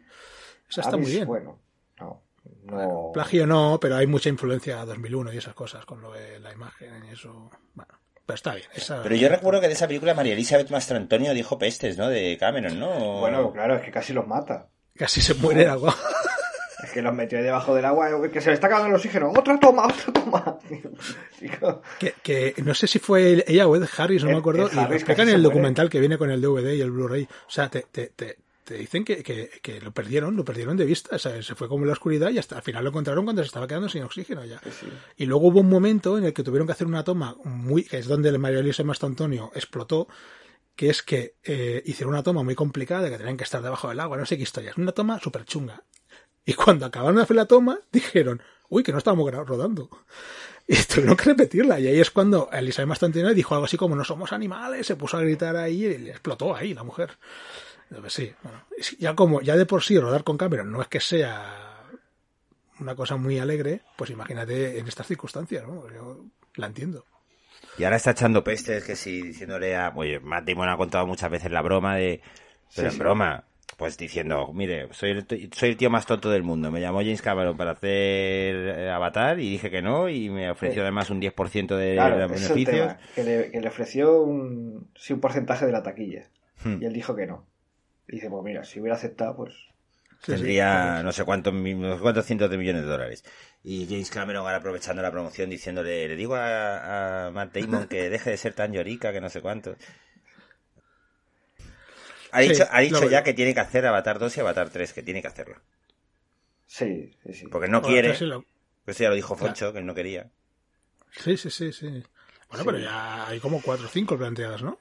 Esa está Avis, muy bien. Bueno, no. no... Plagio no, pero hay mucha influencia a 2001 y esas cosas con lo de la imagen y eso. Bueno, pero está bien. Esa... Pero yo recuerdo que de esa película María Elizabeth Mastrantonio dijo pestes, ¿no? De Cameron, ¿no? Bueno, claro, es que casi los mata. Casi se muere el agua. (laughs) Es que los metió ahí debajo del agua, que se le está acabando el oxígeno. ¡Otra toma, otra toma! (laughs) Que, que no sé si fue ella o Ed Harris, no me acuerdo. Y lo explican en el muere. documental que viene con el DVD y el Blu-ray. O sea, te, te, te, te dicen que, que, que lo perdieron, lo perdieron de vista. Se fue como en la oscuridad y hasta al final lo encontraron cuando se estaba quedando sin oxígeno ya. sí. Y luego hubo un momento en el que tuvieron que hacer una toma muy, que es donde el María Elisa Antonio explotó, que es que eh, hicieron una toma muy complicada, que tenían que estar debajo del agua, no sé qué historias, una toma súper chunga. Y cuando acabaron de hacer la toma, dijeron, uy, que no estábamos rodando. Y tuvieron que repetirla. Y ahí es cuando Elizabeth Mastantino dijo algo así como, no somos animales, se puso a gritar ahí y le explotó ahí la mujer. Entonces, sí, bueno, ya como, ya de por sí rodar con Cameron no es que sea una cosa muy alegre, pues imagínate en estas circunstancias, ¿no? Yo la entiendo. Y ahora está echando pestes, que si diciéndole a. Oye, Matt Damon ha contado muchas veces la broma de. Pero Sí, en sí. broma, pues diciendo, mire, soy el, soy el tío más tonto del mundo. Me llamó James Cameron para hacer eh, Avatar y dije que no, y me ofreció Sí. además un 10% de, Claro, de ese es el beneficios. tema. Que le, que le ofreció un, sí, un porcentaje de la taquilla. Hmm. Y él dijo que no. Y dice, pues mira, si hubiera aceptado, pues... Sí, Tendría sí. no sé cuántos, cuántos cientos de millones de dólares. Y James Cameron ahora aprovechando la promoción diciéndole, le digo a, a Matt Damon que (laughs) deje de ser tan llorica, que no sé cuánto. Ha Sí, dicho, ha dicho ya que tiene que hacer Avatar 2 y Avatar 3, que tiene que hacerlo. Sí, sí, sí. Porque no Bueno, quiere, sí, lo- eso ya lo dijo Foncho, que él no quería. sí, sí, sí, sí. Bueno, Sí. pero ya hay como cuatro o cinco planteadas, ¿no?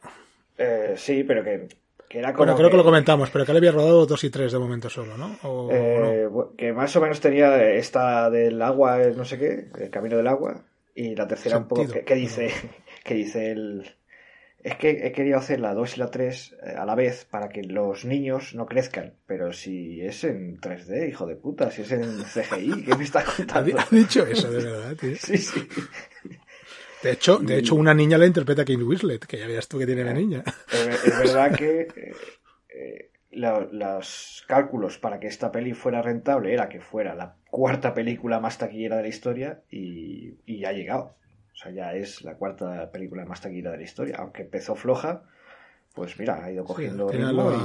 Eh, sí, pero que que era como Bueno, creo que lo comentamos, pero que él había rodado dos y tres de momento solo, ¿no? O, Eh, no. que más o menos tenía esta del agua, no sé qué, el camino del agua, y la tercera un poco que, que dice, (laughs) que dice el es que he querido hacer la 2 y la 3 eh, a la vez para que los niños no crezcan, pero si es en 3D, hijo de puta, si es en (laughs) CGI, ¿qué me estás Ha, contando? ha dicho eso, de verdad, tío. (laughs) Sí, sí. De hecho, de hecho, una niña la interpreta Kate Winslet, que ya veas tú que tiene la niña. Es, verdad que (laughs) eh, eh, lo- los cálculos para que esta peli fuera rentable era que fuera la cuarta película más taquillera de la historia y, y ya ha llegado. O sea, ya es la cuarta película más taquillera de la historia. Aunque empezó floja, pues mira, ha ido Sí, cogiendo final ritmo lo y...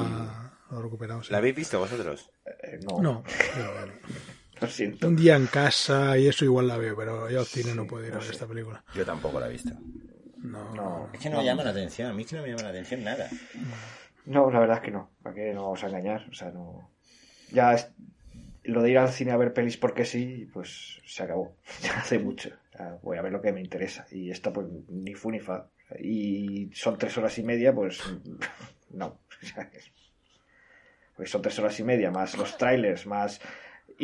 lo ha recuperado. sí. ¿La habéis visto vosotros? eh, no, No, (laughs) pero bueno. Lo siento. Un día en casa y eso igual la veo, pero yo al cine Sí, no puedo ir a no ver sé. esta película. Yo tampoco la he visto. No, No, Es que no me llama la atención, a mí es que no me llama la atención nada. no, la verdad es que no. ¿Para qué nos vamos a engañar? O sea, no... Ya es- lo de ir al cine a ver pelis porque sí, pues se acabó. (laughs) Ya hace mucho. Ya voy a ver lo que me interesa. Y esta, pues, ni fu ni fa. Y son tres horas y media, pues (laughs) no. (laughs) Pues son tres horas y media, más los trailers, más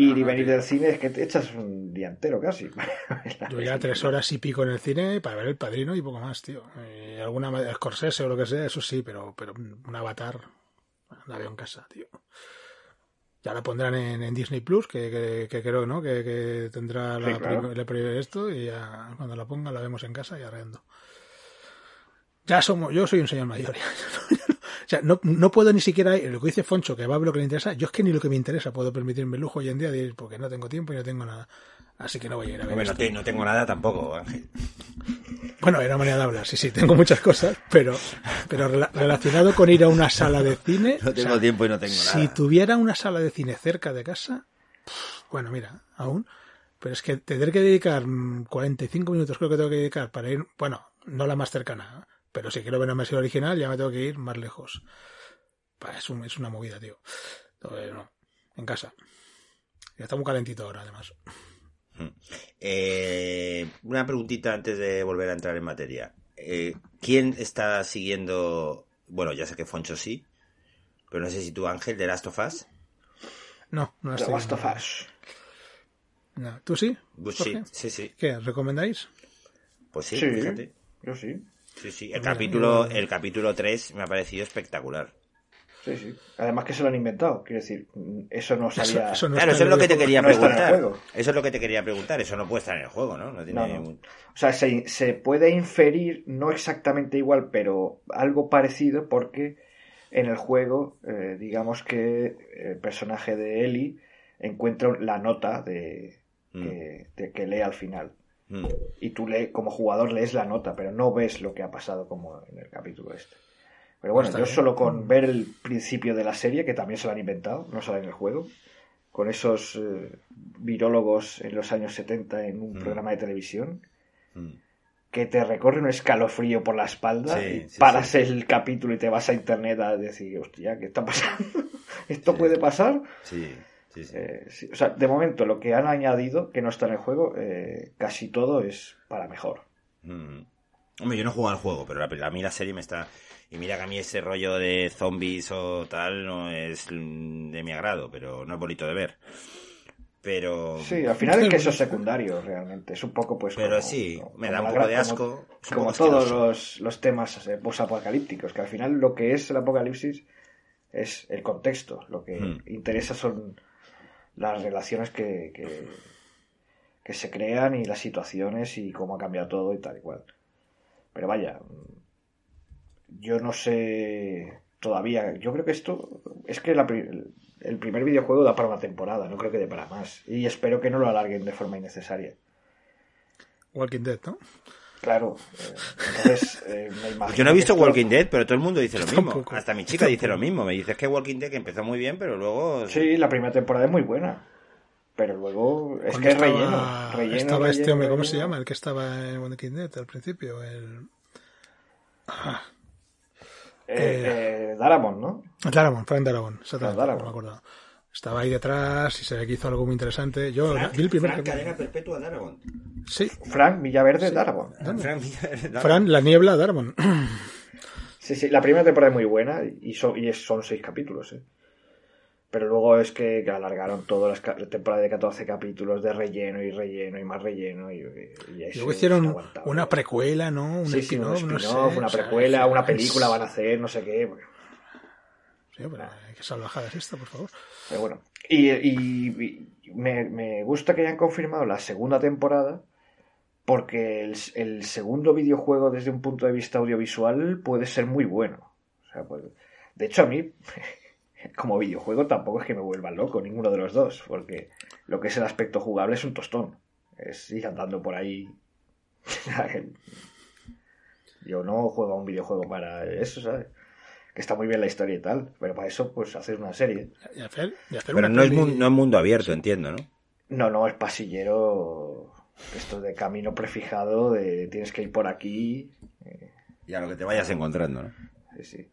ir y venir del cine, es que te echas un día entero casi. (laughs) Yo ya tres horas y pico en el cine para ver El Padrino y poco más, tío. Y alguna ma- Scorsese o lo que sea, eso sí, pero, pero un avatar la veo en casa, tío. Ya la pondrán en, en Disney Plus, que, que, que creo, ¿no? Que, que tendrá la Sí, claro. la esto y ya cuando la ponga la vemos en casa y arreando. Ya somos, yo soy un señor mayor. (laughs) ya. Sea, no, no puedo ni siquiera, lo que dice Foncho, que va a ver lo que le interesa, yo es que ni lo que me interesa puedo permitirme el lujo hoy en día de ir porque no tengo tiempo y no tengo nada. Así que no voy a ir a ver Hombre, no, no tengo nada tampoco, Ángel. Bueno, era manera de hablar, sí, sí, tengo muchas cosas, pero, pero rela- relacionado con ir a una sala de cine. No o tengo sea, tiempo y no tengo Si nada. tuviera una sala de cine cerca de casa, pff, bueno, mira, aún, pero es que tendré que dedicar mm, 45 minutos, creo que tengo que dedicar para ir, bueno, no la más cercana, ¿eh? Pero si quiero ver una versión original, ya me tengo que ir más lejos. Es, un- es una movida, tío. Entonces, no, en casa. Ya está muy calentito ahora, además. Eh, una preguntita antes de volver a entrar en materia. Eh, ¿Quién está siguiendo? Bueno, ya sé que Foncho sí, pero no sé si tú, Ángel, de Last of Us. No, no The Last of. Us. No. ¿Tú sí? Pues ¿Por sí, qué? sí, sí. ¿Qué? ¿Recomendáis? Pues sí, Sí, fíjate. yo sí. Sí, sí. El Mira, capítulo, mira. el capítulo 3 me ha parecido espectacular. Sí, sí. Además que se lo han inventado. Quiero decir, eso no salía... eso no claro, eso es en lo el que te quería no preguntar. juego. Eso es lo que te quería preguntar. Eso no puede estar en el juego, ¿no? No tiene No, no. un- O sea, se, se puede inferir, no exactamente igual, pero algo parecido porque en el juego, eh, digamos que el personaje de Ellie encuentra la nota de, Mm, que, de que lee al final. Mm. Y tú le, como jugador lees la nota, pero no ves lo que ha pasado como en el capítulo este. Pero bueno, yo solo con ver el principio de la serie, que también se lo han inventado, no sale en el juego, con esos eh, virólogos en los años 70 en un Mm. programa de televisión, Mm. que te recorre un escalofrío por la espalda Sí, y sí, paras sí. el capítulo y te vas a internet a decir, hostia, ¿qué está pasando? (laughs) ¿Esto puede pasar? Sí, sí, sí. Eh, sí, O sea, de momento lo que han añadido, que no está en el juego, eh, casi todo es para mejor. Mm. Hombre, yo no he jugado al juego, pero la- a mí la serie me está... Y mira que a mí ese rollo de zombies o tal no es de mi agrado, pero no es bonito de ver. Pero... Sí, al final es que eso es secundario realmente. Es un poco pues. Pero como- sí, como- me como da un poco de como- asco. Como poco todos los, los temas eh, posapocalípticos, que al final lo que es el apocalipsis es el contexto. Lo que Hmm. interesa son las relaciones que, que, se crean y las situaciones y cómo ha cambiado todo y tal y cual. Pero vaya, mm, yo no sé todavía. Yo creo que esto es que la el primer videojuego da para una temporada, no creo que dé para más. Y espero que no lo alarguen de forma innecesaria. Walking Dead, ¿no? Claro, eh, entonces eh, me imagino. Yo no he visto esto- Walking Dead, pero todo el mundo dice lo mismo. Tampoco. Hasta mi chica dice lo mismo. Me dice que Walking Dead que empezó muy bien, pero luego... Sí, la primera temporada es muy buena. Pero luego es que es relleno. relleno estaba este relleno, hombre, ¿cómo relleno. se llama? El que estaba en Walking Dead al principio. El... Eh, eh, Daramon, ¿no? Darabont, Frank exactamente, Darabont. no me acuerdo. Estaba ahí detrás y se ve que hizo algo muy interesante. Yo Frank- vi el primer Frank, cadena perpetua de Aragón. Sí, Frank Villaverde Daramon. Frank Villar- Fran, la niebla Darabont. Sí, Sí, sí, la primera temporada es muy buena y son, y son seis capítulos, ¿eh? Pero luego es que, alargaron toda la temporada de 14 capítulos de relleno y relleno y más relleno. Y, y es Luego hicieron una precuela, ¿no? Un Sí, sí, un spin-off, no sé, una o sea, precuela, una película van a hacer, no sé qué. Sí, pero qué salvajada es esta, por favor. Pero bueno. Y, me, me gusta que hayan confirmado la segunda temporada porque el, el segundo videojuego desde un punto de vista audiovisual puede ser muy bueno. O sea, pues, de hecho, a mí, (laughs) como videojuego, tampoco es que me vuelva loco ninguno de los dos, porque lo que es el aspecto jugable es un tostón. Es ir andando por ahí. (laughs) Yo no juego a un videojuego para eso, ¿sabes? Que está muy bien la historia y tal, pero para eso, pues hacer una serie. Y hacer, y hacer Pero una no es, peli- no es mundo abierto, entiendo, ¿no? No, no, es pasillero. Esto de camino prefijado, de tienes que ir por aquí. Y a lo que te vayas encontrando, ¿no? Sí, sí.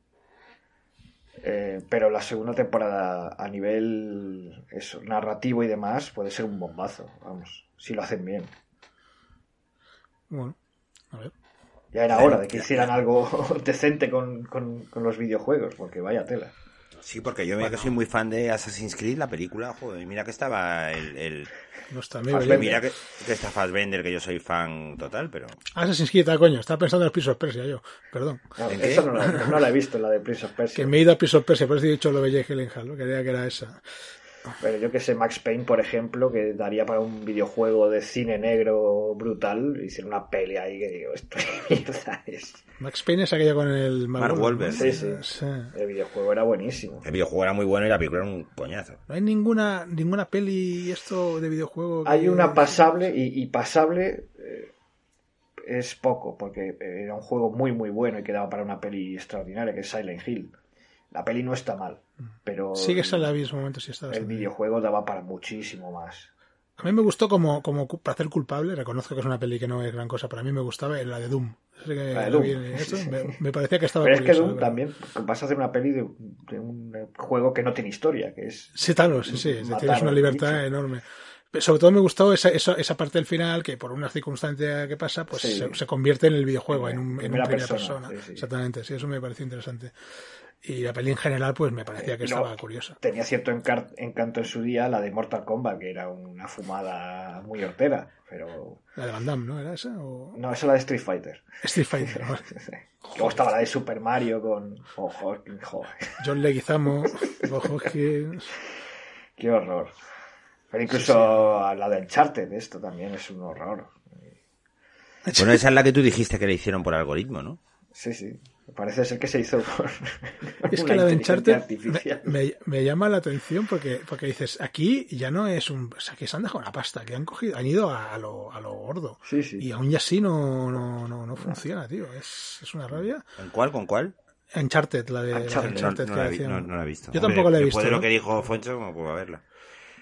Eh, pero la segunda temporada a nivel eso, narrativo y demás puede ser un bombazo, vamos, si lo hacen bien. Bueno, a ver. Ya era hora de que hicieran algo (laughs) decente con, con- con los videojuegos, porque vaya tela. Sí, porque yo mira que soy muy fan de Assassin's Creed, la película, joder, y mira que estaba el... el- No está amigo. Fassbender. Mira que, que está Fassbender, que yo soy fan total, pero... Assassin's Creed, ah, coño, estaba pensando en los Prince of Persia yo. Perdón. No, eso no, la- no la he visto, la de Prince of (laughs) Persia. Que me he ido a Prince of Persia, por eso he dicho lo de Jake Gyllenhaal, ¿no? Quería que era esa. Pero yo que sé, Max Payne, por ejemplo, que daría para un videojuego de cine negro brutal, hicieron una peli ahí que digo, esto (laughs) mierda es. Max Payne es aquella con el Mark. ¿no? Sí, sí. Sí. El videojuego era buenísimo. El videojuego era muy bueno y la película era un coñazo. No hay ninguna, ninguna peli esto de videojuego. que- Hay una pasable y, y pasable eh, es poco, porque era un juego muy muy bueno y quedaba para una peli extraordinaria, que es Silent Hill. La peli no está mal, pero Sigues en el mismo momento si está el videojuego daba para muchísimo más. A mí me gustó como, como placer culpable, reconozco que es una peli que no es gran cosa, para mí me gustaba la de Doom. Que La de Doom. me, me parecía que estaba Pero es que Doom también vas a hacer una peli de, de un juego que no tiene historia, que es Sí, claro, sí, sí, Matar tienes una libertad enorme. Pero sobre todo me gustó esa, esa, esa parte del final que por una circunstancia que pasa, pues Sí. se, se convierte en el videojuego, en un, en Primera persona, persona. sí, sí. Exactamente, sí, eso me pareció interesante. Y la peli en general, pues me parecía que Y no, estaba curiosa. tenía cierto encanto en su día la de Mortal Kombat, que era una fumada muy hortera, pero La de Van Damme, ¿no? ¿Era esa? O... no, esa es la de Street Fighter. Street Fighter, (laughs) ¿no? Luego estaba la de Super Mario con ojo, joder, John Leguizamo, (laughs) Bob Hoskins. qué horror. Pero incluso la de Uncharted, esto también es un horror. Bueno, esa es la que tú dijiste que le hicieron por algoritmo, ¿no? Sí, sí. Parece ser que se hizo por (laughs) Es una que la de Uncharted artificial. me, me- me llama la atención porque, porque dices, aquí ya no es un... O sea, que se han dejado la pasta, que han cogido, han ido a, a lo, a lo gordo. Sí, sí. Y aún y así no, no, no, no funciona, tío. Es, es una rabia. ¿En cuál? ¿Con cuál? Uncharted, la de la de Uncharted, No, Uncharted no que la, vi- hacían. no- no la he visto. Yo tampoco la he visto. Después de lo que dijo Foncho, no puedo verla.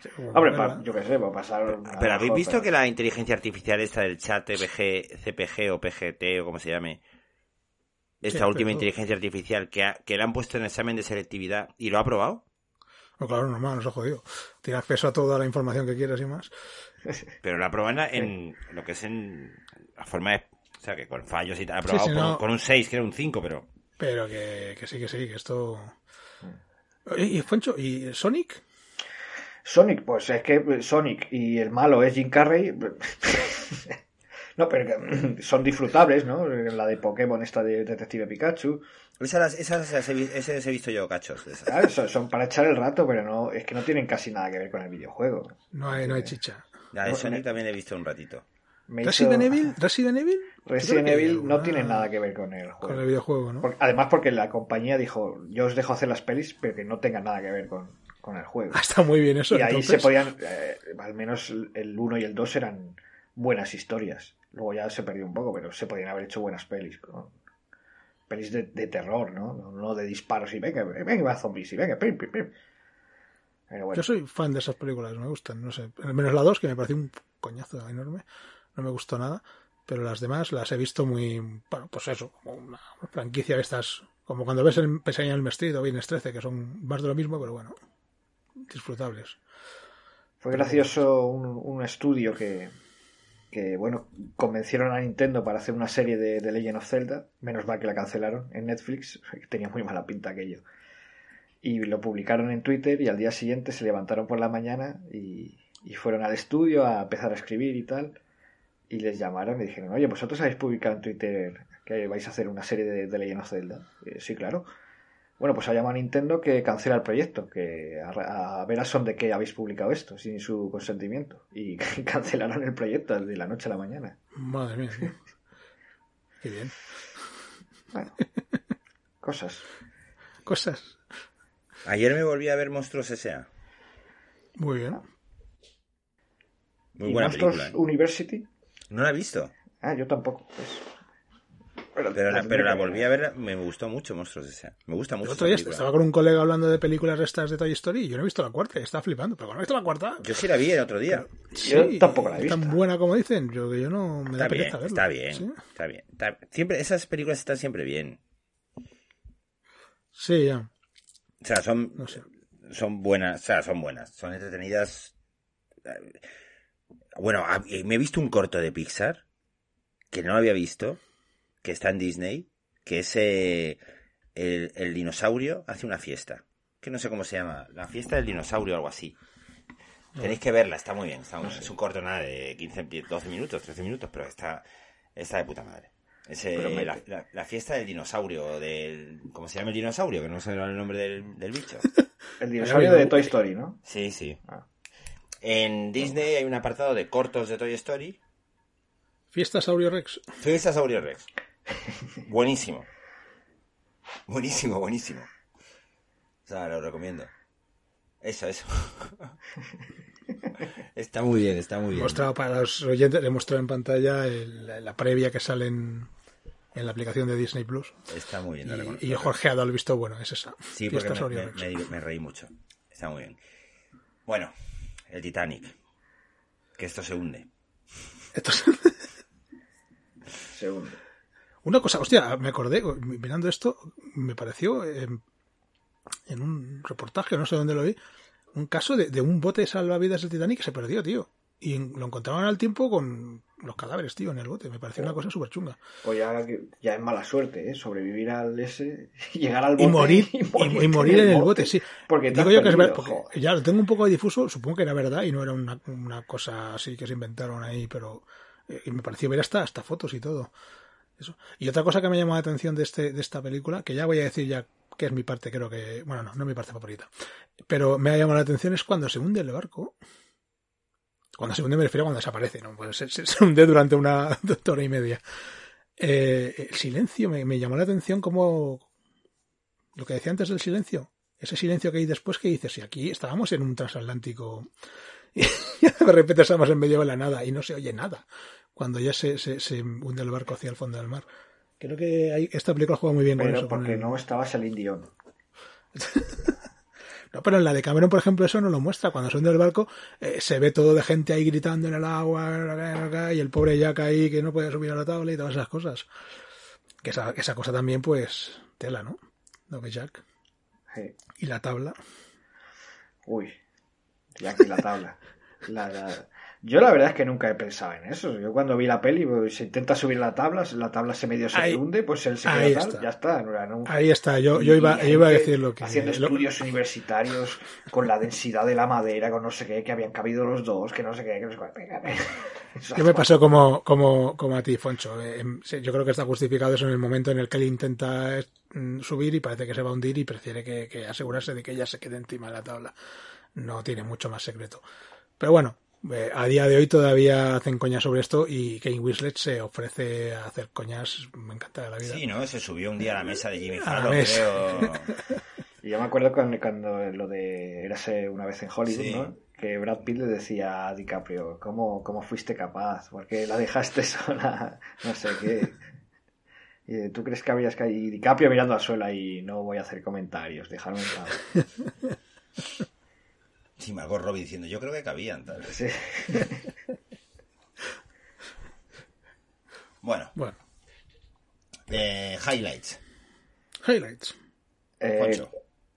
Sí, como Hombre, verla. pa- yo qué sé, va a pasar. Pero habéis visto pero- que la inteligencia artificial esta del chat TPG, CPG o PGT o como se llame, esta Sí, última pero- inteligencia artificial que, ha- que le han puesto en examen de selectividad y lo ha aprobado, No, claro, normal, nos ha jodido. Tiene acceso a toda la información que quieras y más. (laughs) pero lo aprueban en lo que es en la forma de... O sea, que con fallos y tal, ha aprobado sí, con, no. con un 6, que era un 5, pero... Pero que, que sí, que sí, que esto... ¿Y, y Foncho? ¿Y Sonic? Sonic, pues es que Sonic y el malo es Jim Carrey. (laughs) no, pero que (clears throat) son disfrutables, ¿no? La de Pokémon, esta de Detective Pikachu. Esas, esas, esas he vi- esas he visto yo cachos. ¿sabes? Son, son para echar el rato, pero no es que no tienen casi nada que ver con el videojuego. No hay, no hay chicha. La de Sonic también he visto un ratito. Me ¿Resident hizo- Evil? ¿Resident Evil? Resident Evil no alguna tiene nada que ver con el Con juego. el videojuego, ¿no? Además porque la compañía dijo, yo os dejo hacer las pelis, pero que no tengan nada que ver con, con el juego. Ah, Está muy bien eso. y ahí entonces. se podían, eh, al menos el 1 y el 2 eran buenas historias. Luego ya se perdió un poco, pero se podían haber hecho buenas pelis. ¿no? Pelis de, de terror, ¿no? ¿no? De disparos y venga, venga, va zombies y venga, pim, pim, pim. Pero bueno, Yo soy fan de esas películas, me gustan, no sé. Al menos la 2, que me pareció un coñazo enorme. No me gustó nada. Pero las demás las he visto muy. Bueno, pues eso, como una franquicia de estas. Como cuando ves el Pesadilla en el Street o Viernes 13, que son más de lo mismo, pero bueno, disfrutables. fue gracioso un, un estudio que, que, bueno, convencieron a Nintendo para hacer una serie de, de Legend of Zelda. Menos mal que la cancelaron en Netflix, tenía muy mala pinta aquello. Y lo publicaron en Twitter y al día siguiente se levantaron por la mañana y, y fueron al estudio a empezar a escribir y tal. Y les llamaron y dijeron, oye, vosotros habéis publicado en Twitter que vais a hacer una serie de, de Legend of Zelda. Eh, sí, claro. Bueno, pues ha llamado a Nintendo que cancela el proyecto, que a, a ver a son de qué habéis publicado esto sin su consentimiento. Y (laughs) cancelaron el proyecto de la noche a la mañana. Madre mía. (laughs) Qué bien. Bueno, cosas. Cosas. Ayer me volví a ver Monstruos S.A. Muy bien. Muy ¿Y buena Monsters película. ¿eh? University? No la he visto. Ah, yo tampoco. Pues. Pero, Pero la, pero la volví a ver, me gustó mucho Monstruos S.A. Me gusta El mucho. otro esa día estaba con un colega hablando de películas estas de Toy Story y yo no he visto la cuarta y estaba flipando. Pero cuando he visto la cuarta, Yo sí la vi el otro día. Yo tampoco la es tan buena como dicen. Yo que yo no me da Está bien, pereza verla. está bien, ¿Sí? está bien. está- Siempre, esas películas están siempre bien. Sí, ya. O sea, son, No sé. son buenas, o sea, son buenas, son entretenidas. Bueno, eh, me he visto un corto de Pixar que no lo había visto, que está en Disney, que es eh, el, el dinosaurio hace una fiesta, que no sé cómo se llama, la fiesta del dinosaurio o algo así. Tenéis que verla, está muy bien, está muy- es un corto nada de 15, 12 minutos, 13 minutos, pero está, está de puta madre. Es, eh, la, la- la fiesta del dinosaurio, del... ¿Cómo se llama el dinosaurio? Que no sé el nombre del, del bicho. (laughs) El dinosaurio de Toy Story, ¿no? Sí, sí. Ah. En Disney hay un apartado de cortos de Toy Story. Fiesta Saurio Rex. Fiesta Saurio Rex. Buenísimo. Buenísimo, buenísimo. O sea, lo recomiendo. Eso, eso. (laughs) está muy bien, está muy He bien. mostrado para los oyentes, he mostrado en pantalla el- la, previa que sale en, en la aplicación de Disney Plus. Está muy bien. Y, y Jorge ha dado el visto bueno, es esa. Sí, porque me, me- reí mucho. Está muy bien. Bueno, el Titanic. Que esto se hunde. Entonces, Segundo. Una cosa, hostia, me acordé, mirando esto, me pareció eh, en un reportaje, no sé dónde lo vi, un caso de, de un bote salvavidas del Titanic que se perdió, tío. Y lo encontraban al tiempo con los cadáveres, tío, en el bote. Me pareció una cosa súper chunga. Pues ya, ya es mala suerte, ¿eh? Sobrevivir al ese, (laughs) llegar al Y bote morir, y, y morir en el bote, sí. Porque Digo yo que es verdad, ya lo tengo un poco difuso, supongo que era verdad y no era una, una cosa así que se inventaron ahí, pero eh, y me pareció ver hasta, hasta fotos y todo. Eso. Y otra cosa que me llamó la atención de, este, de esta película, que ya voy a decir ya que es mi parte, creo que, bueno, no, no es mi parte favorita, pero me ha llamado la atención es cuando se hunde el barco. Cuando se hunde me refiero a cuando desaparece, ¿no? Pues se, hunde durante una (laughs) hora y media. Eh, el silencio me, me llamó la atención como lo que decía antes del silencio. Ese silencio que hay después que dices, si aquí estábamos en un transatlántico (laughs) y de repente estamos en medio de la nada y no se oye nada cuando ya se, se, se hunde el barco hacia el fondo del mar. Creo que hay, esta película juega muy bien con eso. con porque el- no estaba Celine Dion. (laughs) No, pero en la de Cameron, por ejemplo, eso no lo muestra. Cuando se hunde el barco, eh, se ve todo de gente ahí gritando en el agua, y el pobre Jack ahí que no puede subir a la tabla y todas esas cosas. Que esa, esa cosa también, pues, tela, ¿no? Lo que Jack. Sí. Y la tabla. Uy, ya aquí la tabla. (laughs) La- la- Yo la verdad es que nunca he pensado en eso. Yo cuando vi la peli, pues, se intenta subir la tabla, la tabla se medio se Ahí- hunde, pues él se queda tal, está. ya está. no- Ahí está, yo, yo, iba, y yo iba a decir lo que... Haciendo lo- estudios universitarios con la densidad de la madera, con no sé qué, que habían cabido los dos, que no sé qué, que no sé ¿Qué (laughs) me pasó como, como, como a ti, Foncho? Eh, em, yo creo que está justificado eso en el momento en el que él intenta mm, subir y parece que se va a hundir y prefiere que, que asegurarse de que ella se quede encima de la tabla. No tiene mucho más secreto. Pero bueno, eh, a día de hoy todavía hacen coñas sobre esto y Kane Winslet se ofrece a hacer coñas. Me encanta la vida. Sí, ¿no? Se subió un día a la mesa de Jimmy Fallon, creo. (laughs) Y yo me acuerdo cuando, cuando lo de Érase una vez en Hollywood, Sí. ¿no? Que Brad Pitt le decía a DiCaprio, ¿cómo, ¿cómo fuiste capaz? Porque la dejaste (laughs) sola, no sé qué. (laughs) Y tú crees que habrías caído. Y DiCaprio mirando al suelo y no voy a hacer comentarios, dejarme en paz. Sí, Margot Robbie diciendo, yo creo que cabían, tal. Sí. (laughs) Bueno, Bueno, eh, highlights. highlights. Eh,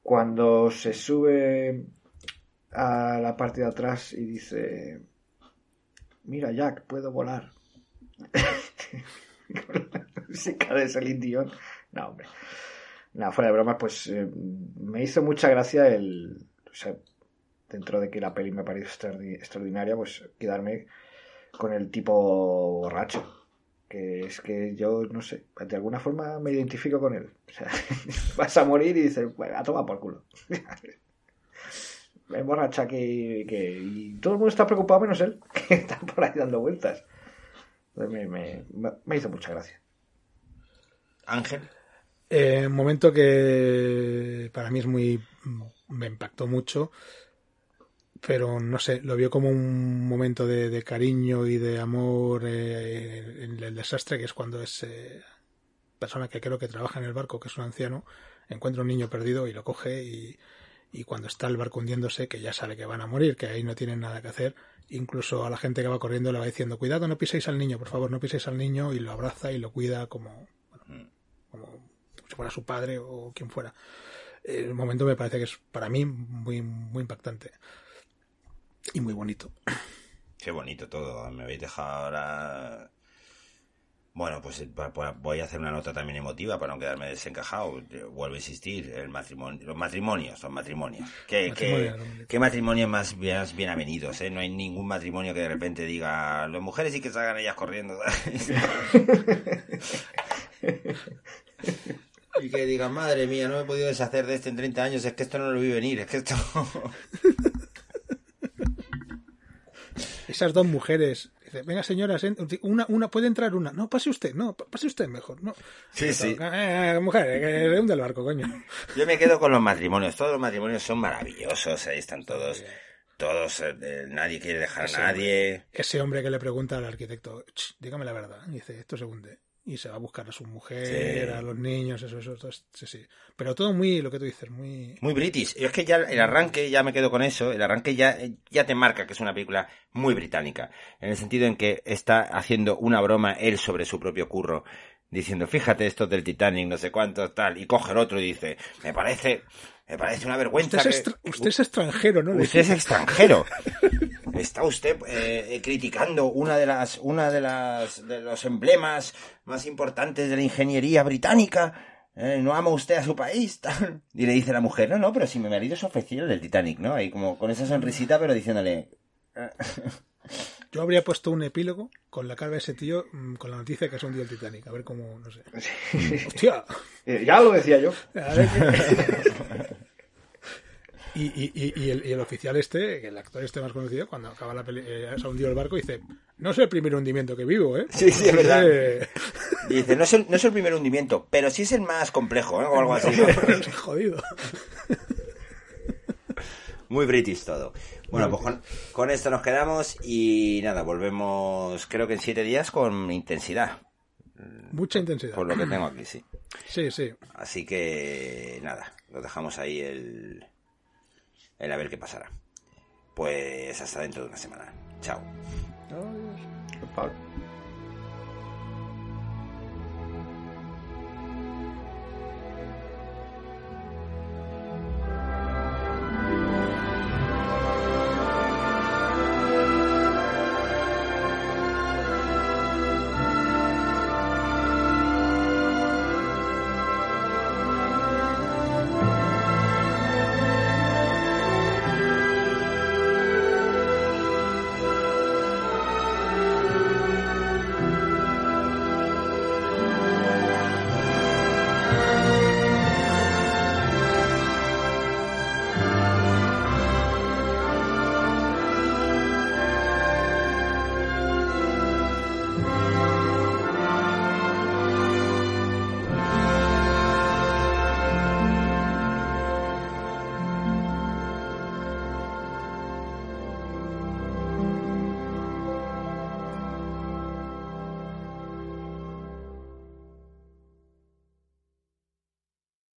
cuando se sube a la parte de atrás y dice mira Jack, puedo volar. (laughs) Con la música de Celine Dion. No, hombre. No, fuera de broma, pues eh, me hizo mucha gracia el... O sea, dentro de que la peli me pareció extraordinaria, pues quedarme con el tipo borracho. Que es que yo, no sé, de alguna forma me identifico con él. O sea, (laughs) vas a morir y dices, bueno, a tomar por culo. (laughs) me borracha que, que, Y todo el mundo está preocupado menos él, (laughs) que está por ahí dando vueltas. Me, me, me hizo mucha gracia. Ángel. Eh, un momento que para mí es muy. me impactó mucho pero no sé, lo vio como un momento de, cariño y de amor eh, en el desastre, que es cuando esa persona que creo que trabaja en el barco, que es un anciano, encuentra un niño perdido y lo coge y, y cuando está el barco hundiéndose, que ya sabe que van a morir, que ahí no tienen nada que hacer, incluso a la gente que va corriendo le va diciendo, cuidado, no piséis al niño, por favor, no piséis al niño, y lo abraza y lo cuida como, bueno, como si fuera su padre o quien fuera. El momento me parece que es para mí muy, muy impactante y muy bonito. Qué bonito todo. Me habéis dejado ahora. Bueno, pues eh, voy a hacer una nota también emotiva para no quedarme desencajado. Vuelvo a insistir, el matrimonio, los matrimonios, los matrimonios. ¿Qué, qué, matrimonios más bien, bien avenidos? Eh? No hay ningún matrimonio que de repente diga, las mujeres sí que salgan ellas corriendo. (laughs) y que digan, madre mía, no me he podido deshacer de este en 30 años, es que esto no lo vi venir, es que esto... (laughs) esas dos mujeres. Dice, venga señoras, una, una puede entrar una. No, pase usted, no, pase usted mejor. No. Sí, sí. Eh, mujer, que hunde el barco, coño. Yo me quedo con los matrimonios. Todos los matrimonios son maravillosos. Ahí están todos. Todos, eh, nadie quiere dejar a nadie. ese hombre que le pregunta al arquitecto, dígame la verdad. dice, esto se hunde y se va a buscar a su mujer, a los niños, eso, eso, sí, sí. Pero todo muy, lo que tú dices, muy... Muy british. Yo es que ya el arranque, ya me quedo con eso, el arranque ya, ya te marca que es una película muy británica, en el sentido en que está haciendo una broma él sobre su propio curro, diciendo, fíjate esto del Titanic, no sé cuánto, tal, y coge el otro y dice, me parece, me parece una vergüenza. Usted es, usted es extranjero, ¿no? Usted es extranjero. (laughs) está usted eh, criticando una de las una de las de los emblemas más importantes de la ingeniería británica. Eh, no ama usted a su país (laughs) y le dice la mujer no no pero si mi marido es oficial del Titanic no ahí como con esa sonrisita pero diciéndole (laughs) yo habría puesto un epílogo con la cara de ese tío mm, con la noticia que es un día el Titanic. A ver cómo no sé. Hostia. Eh, ya lo decía yo Y, y, y, el, y, el, oficial este, el actor este más conocido, cuando acaba la peli, eh, se ha hundido el barco, dice, no es el primer hundimiento que vivo, ¿eh? Sí, sí, es verdad. dice, no es, el, no es el primer hundimiento, pero sí es el más complejo, ¿eh? O algo así. (laughs) Jodido. Muy british todo. Bueno, pues con, con, esto nos quedamos y nada, volvemos creo que en siete días con intensidad. Mucha intensidad. Por lo que tengo aquí, sí. Sí, sí. Así que nada, lo dejamos ahí el, el a ver qué pasará. Pues hasta dentro de una semana. Chao. Adiós.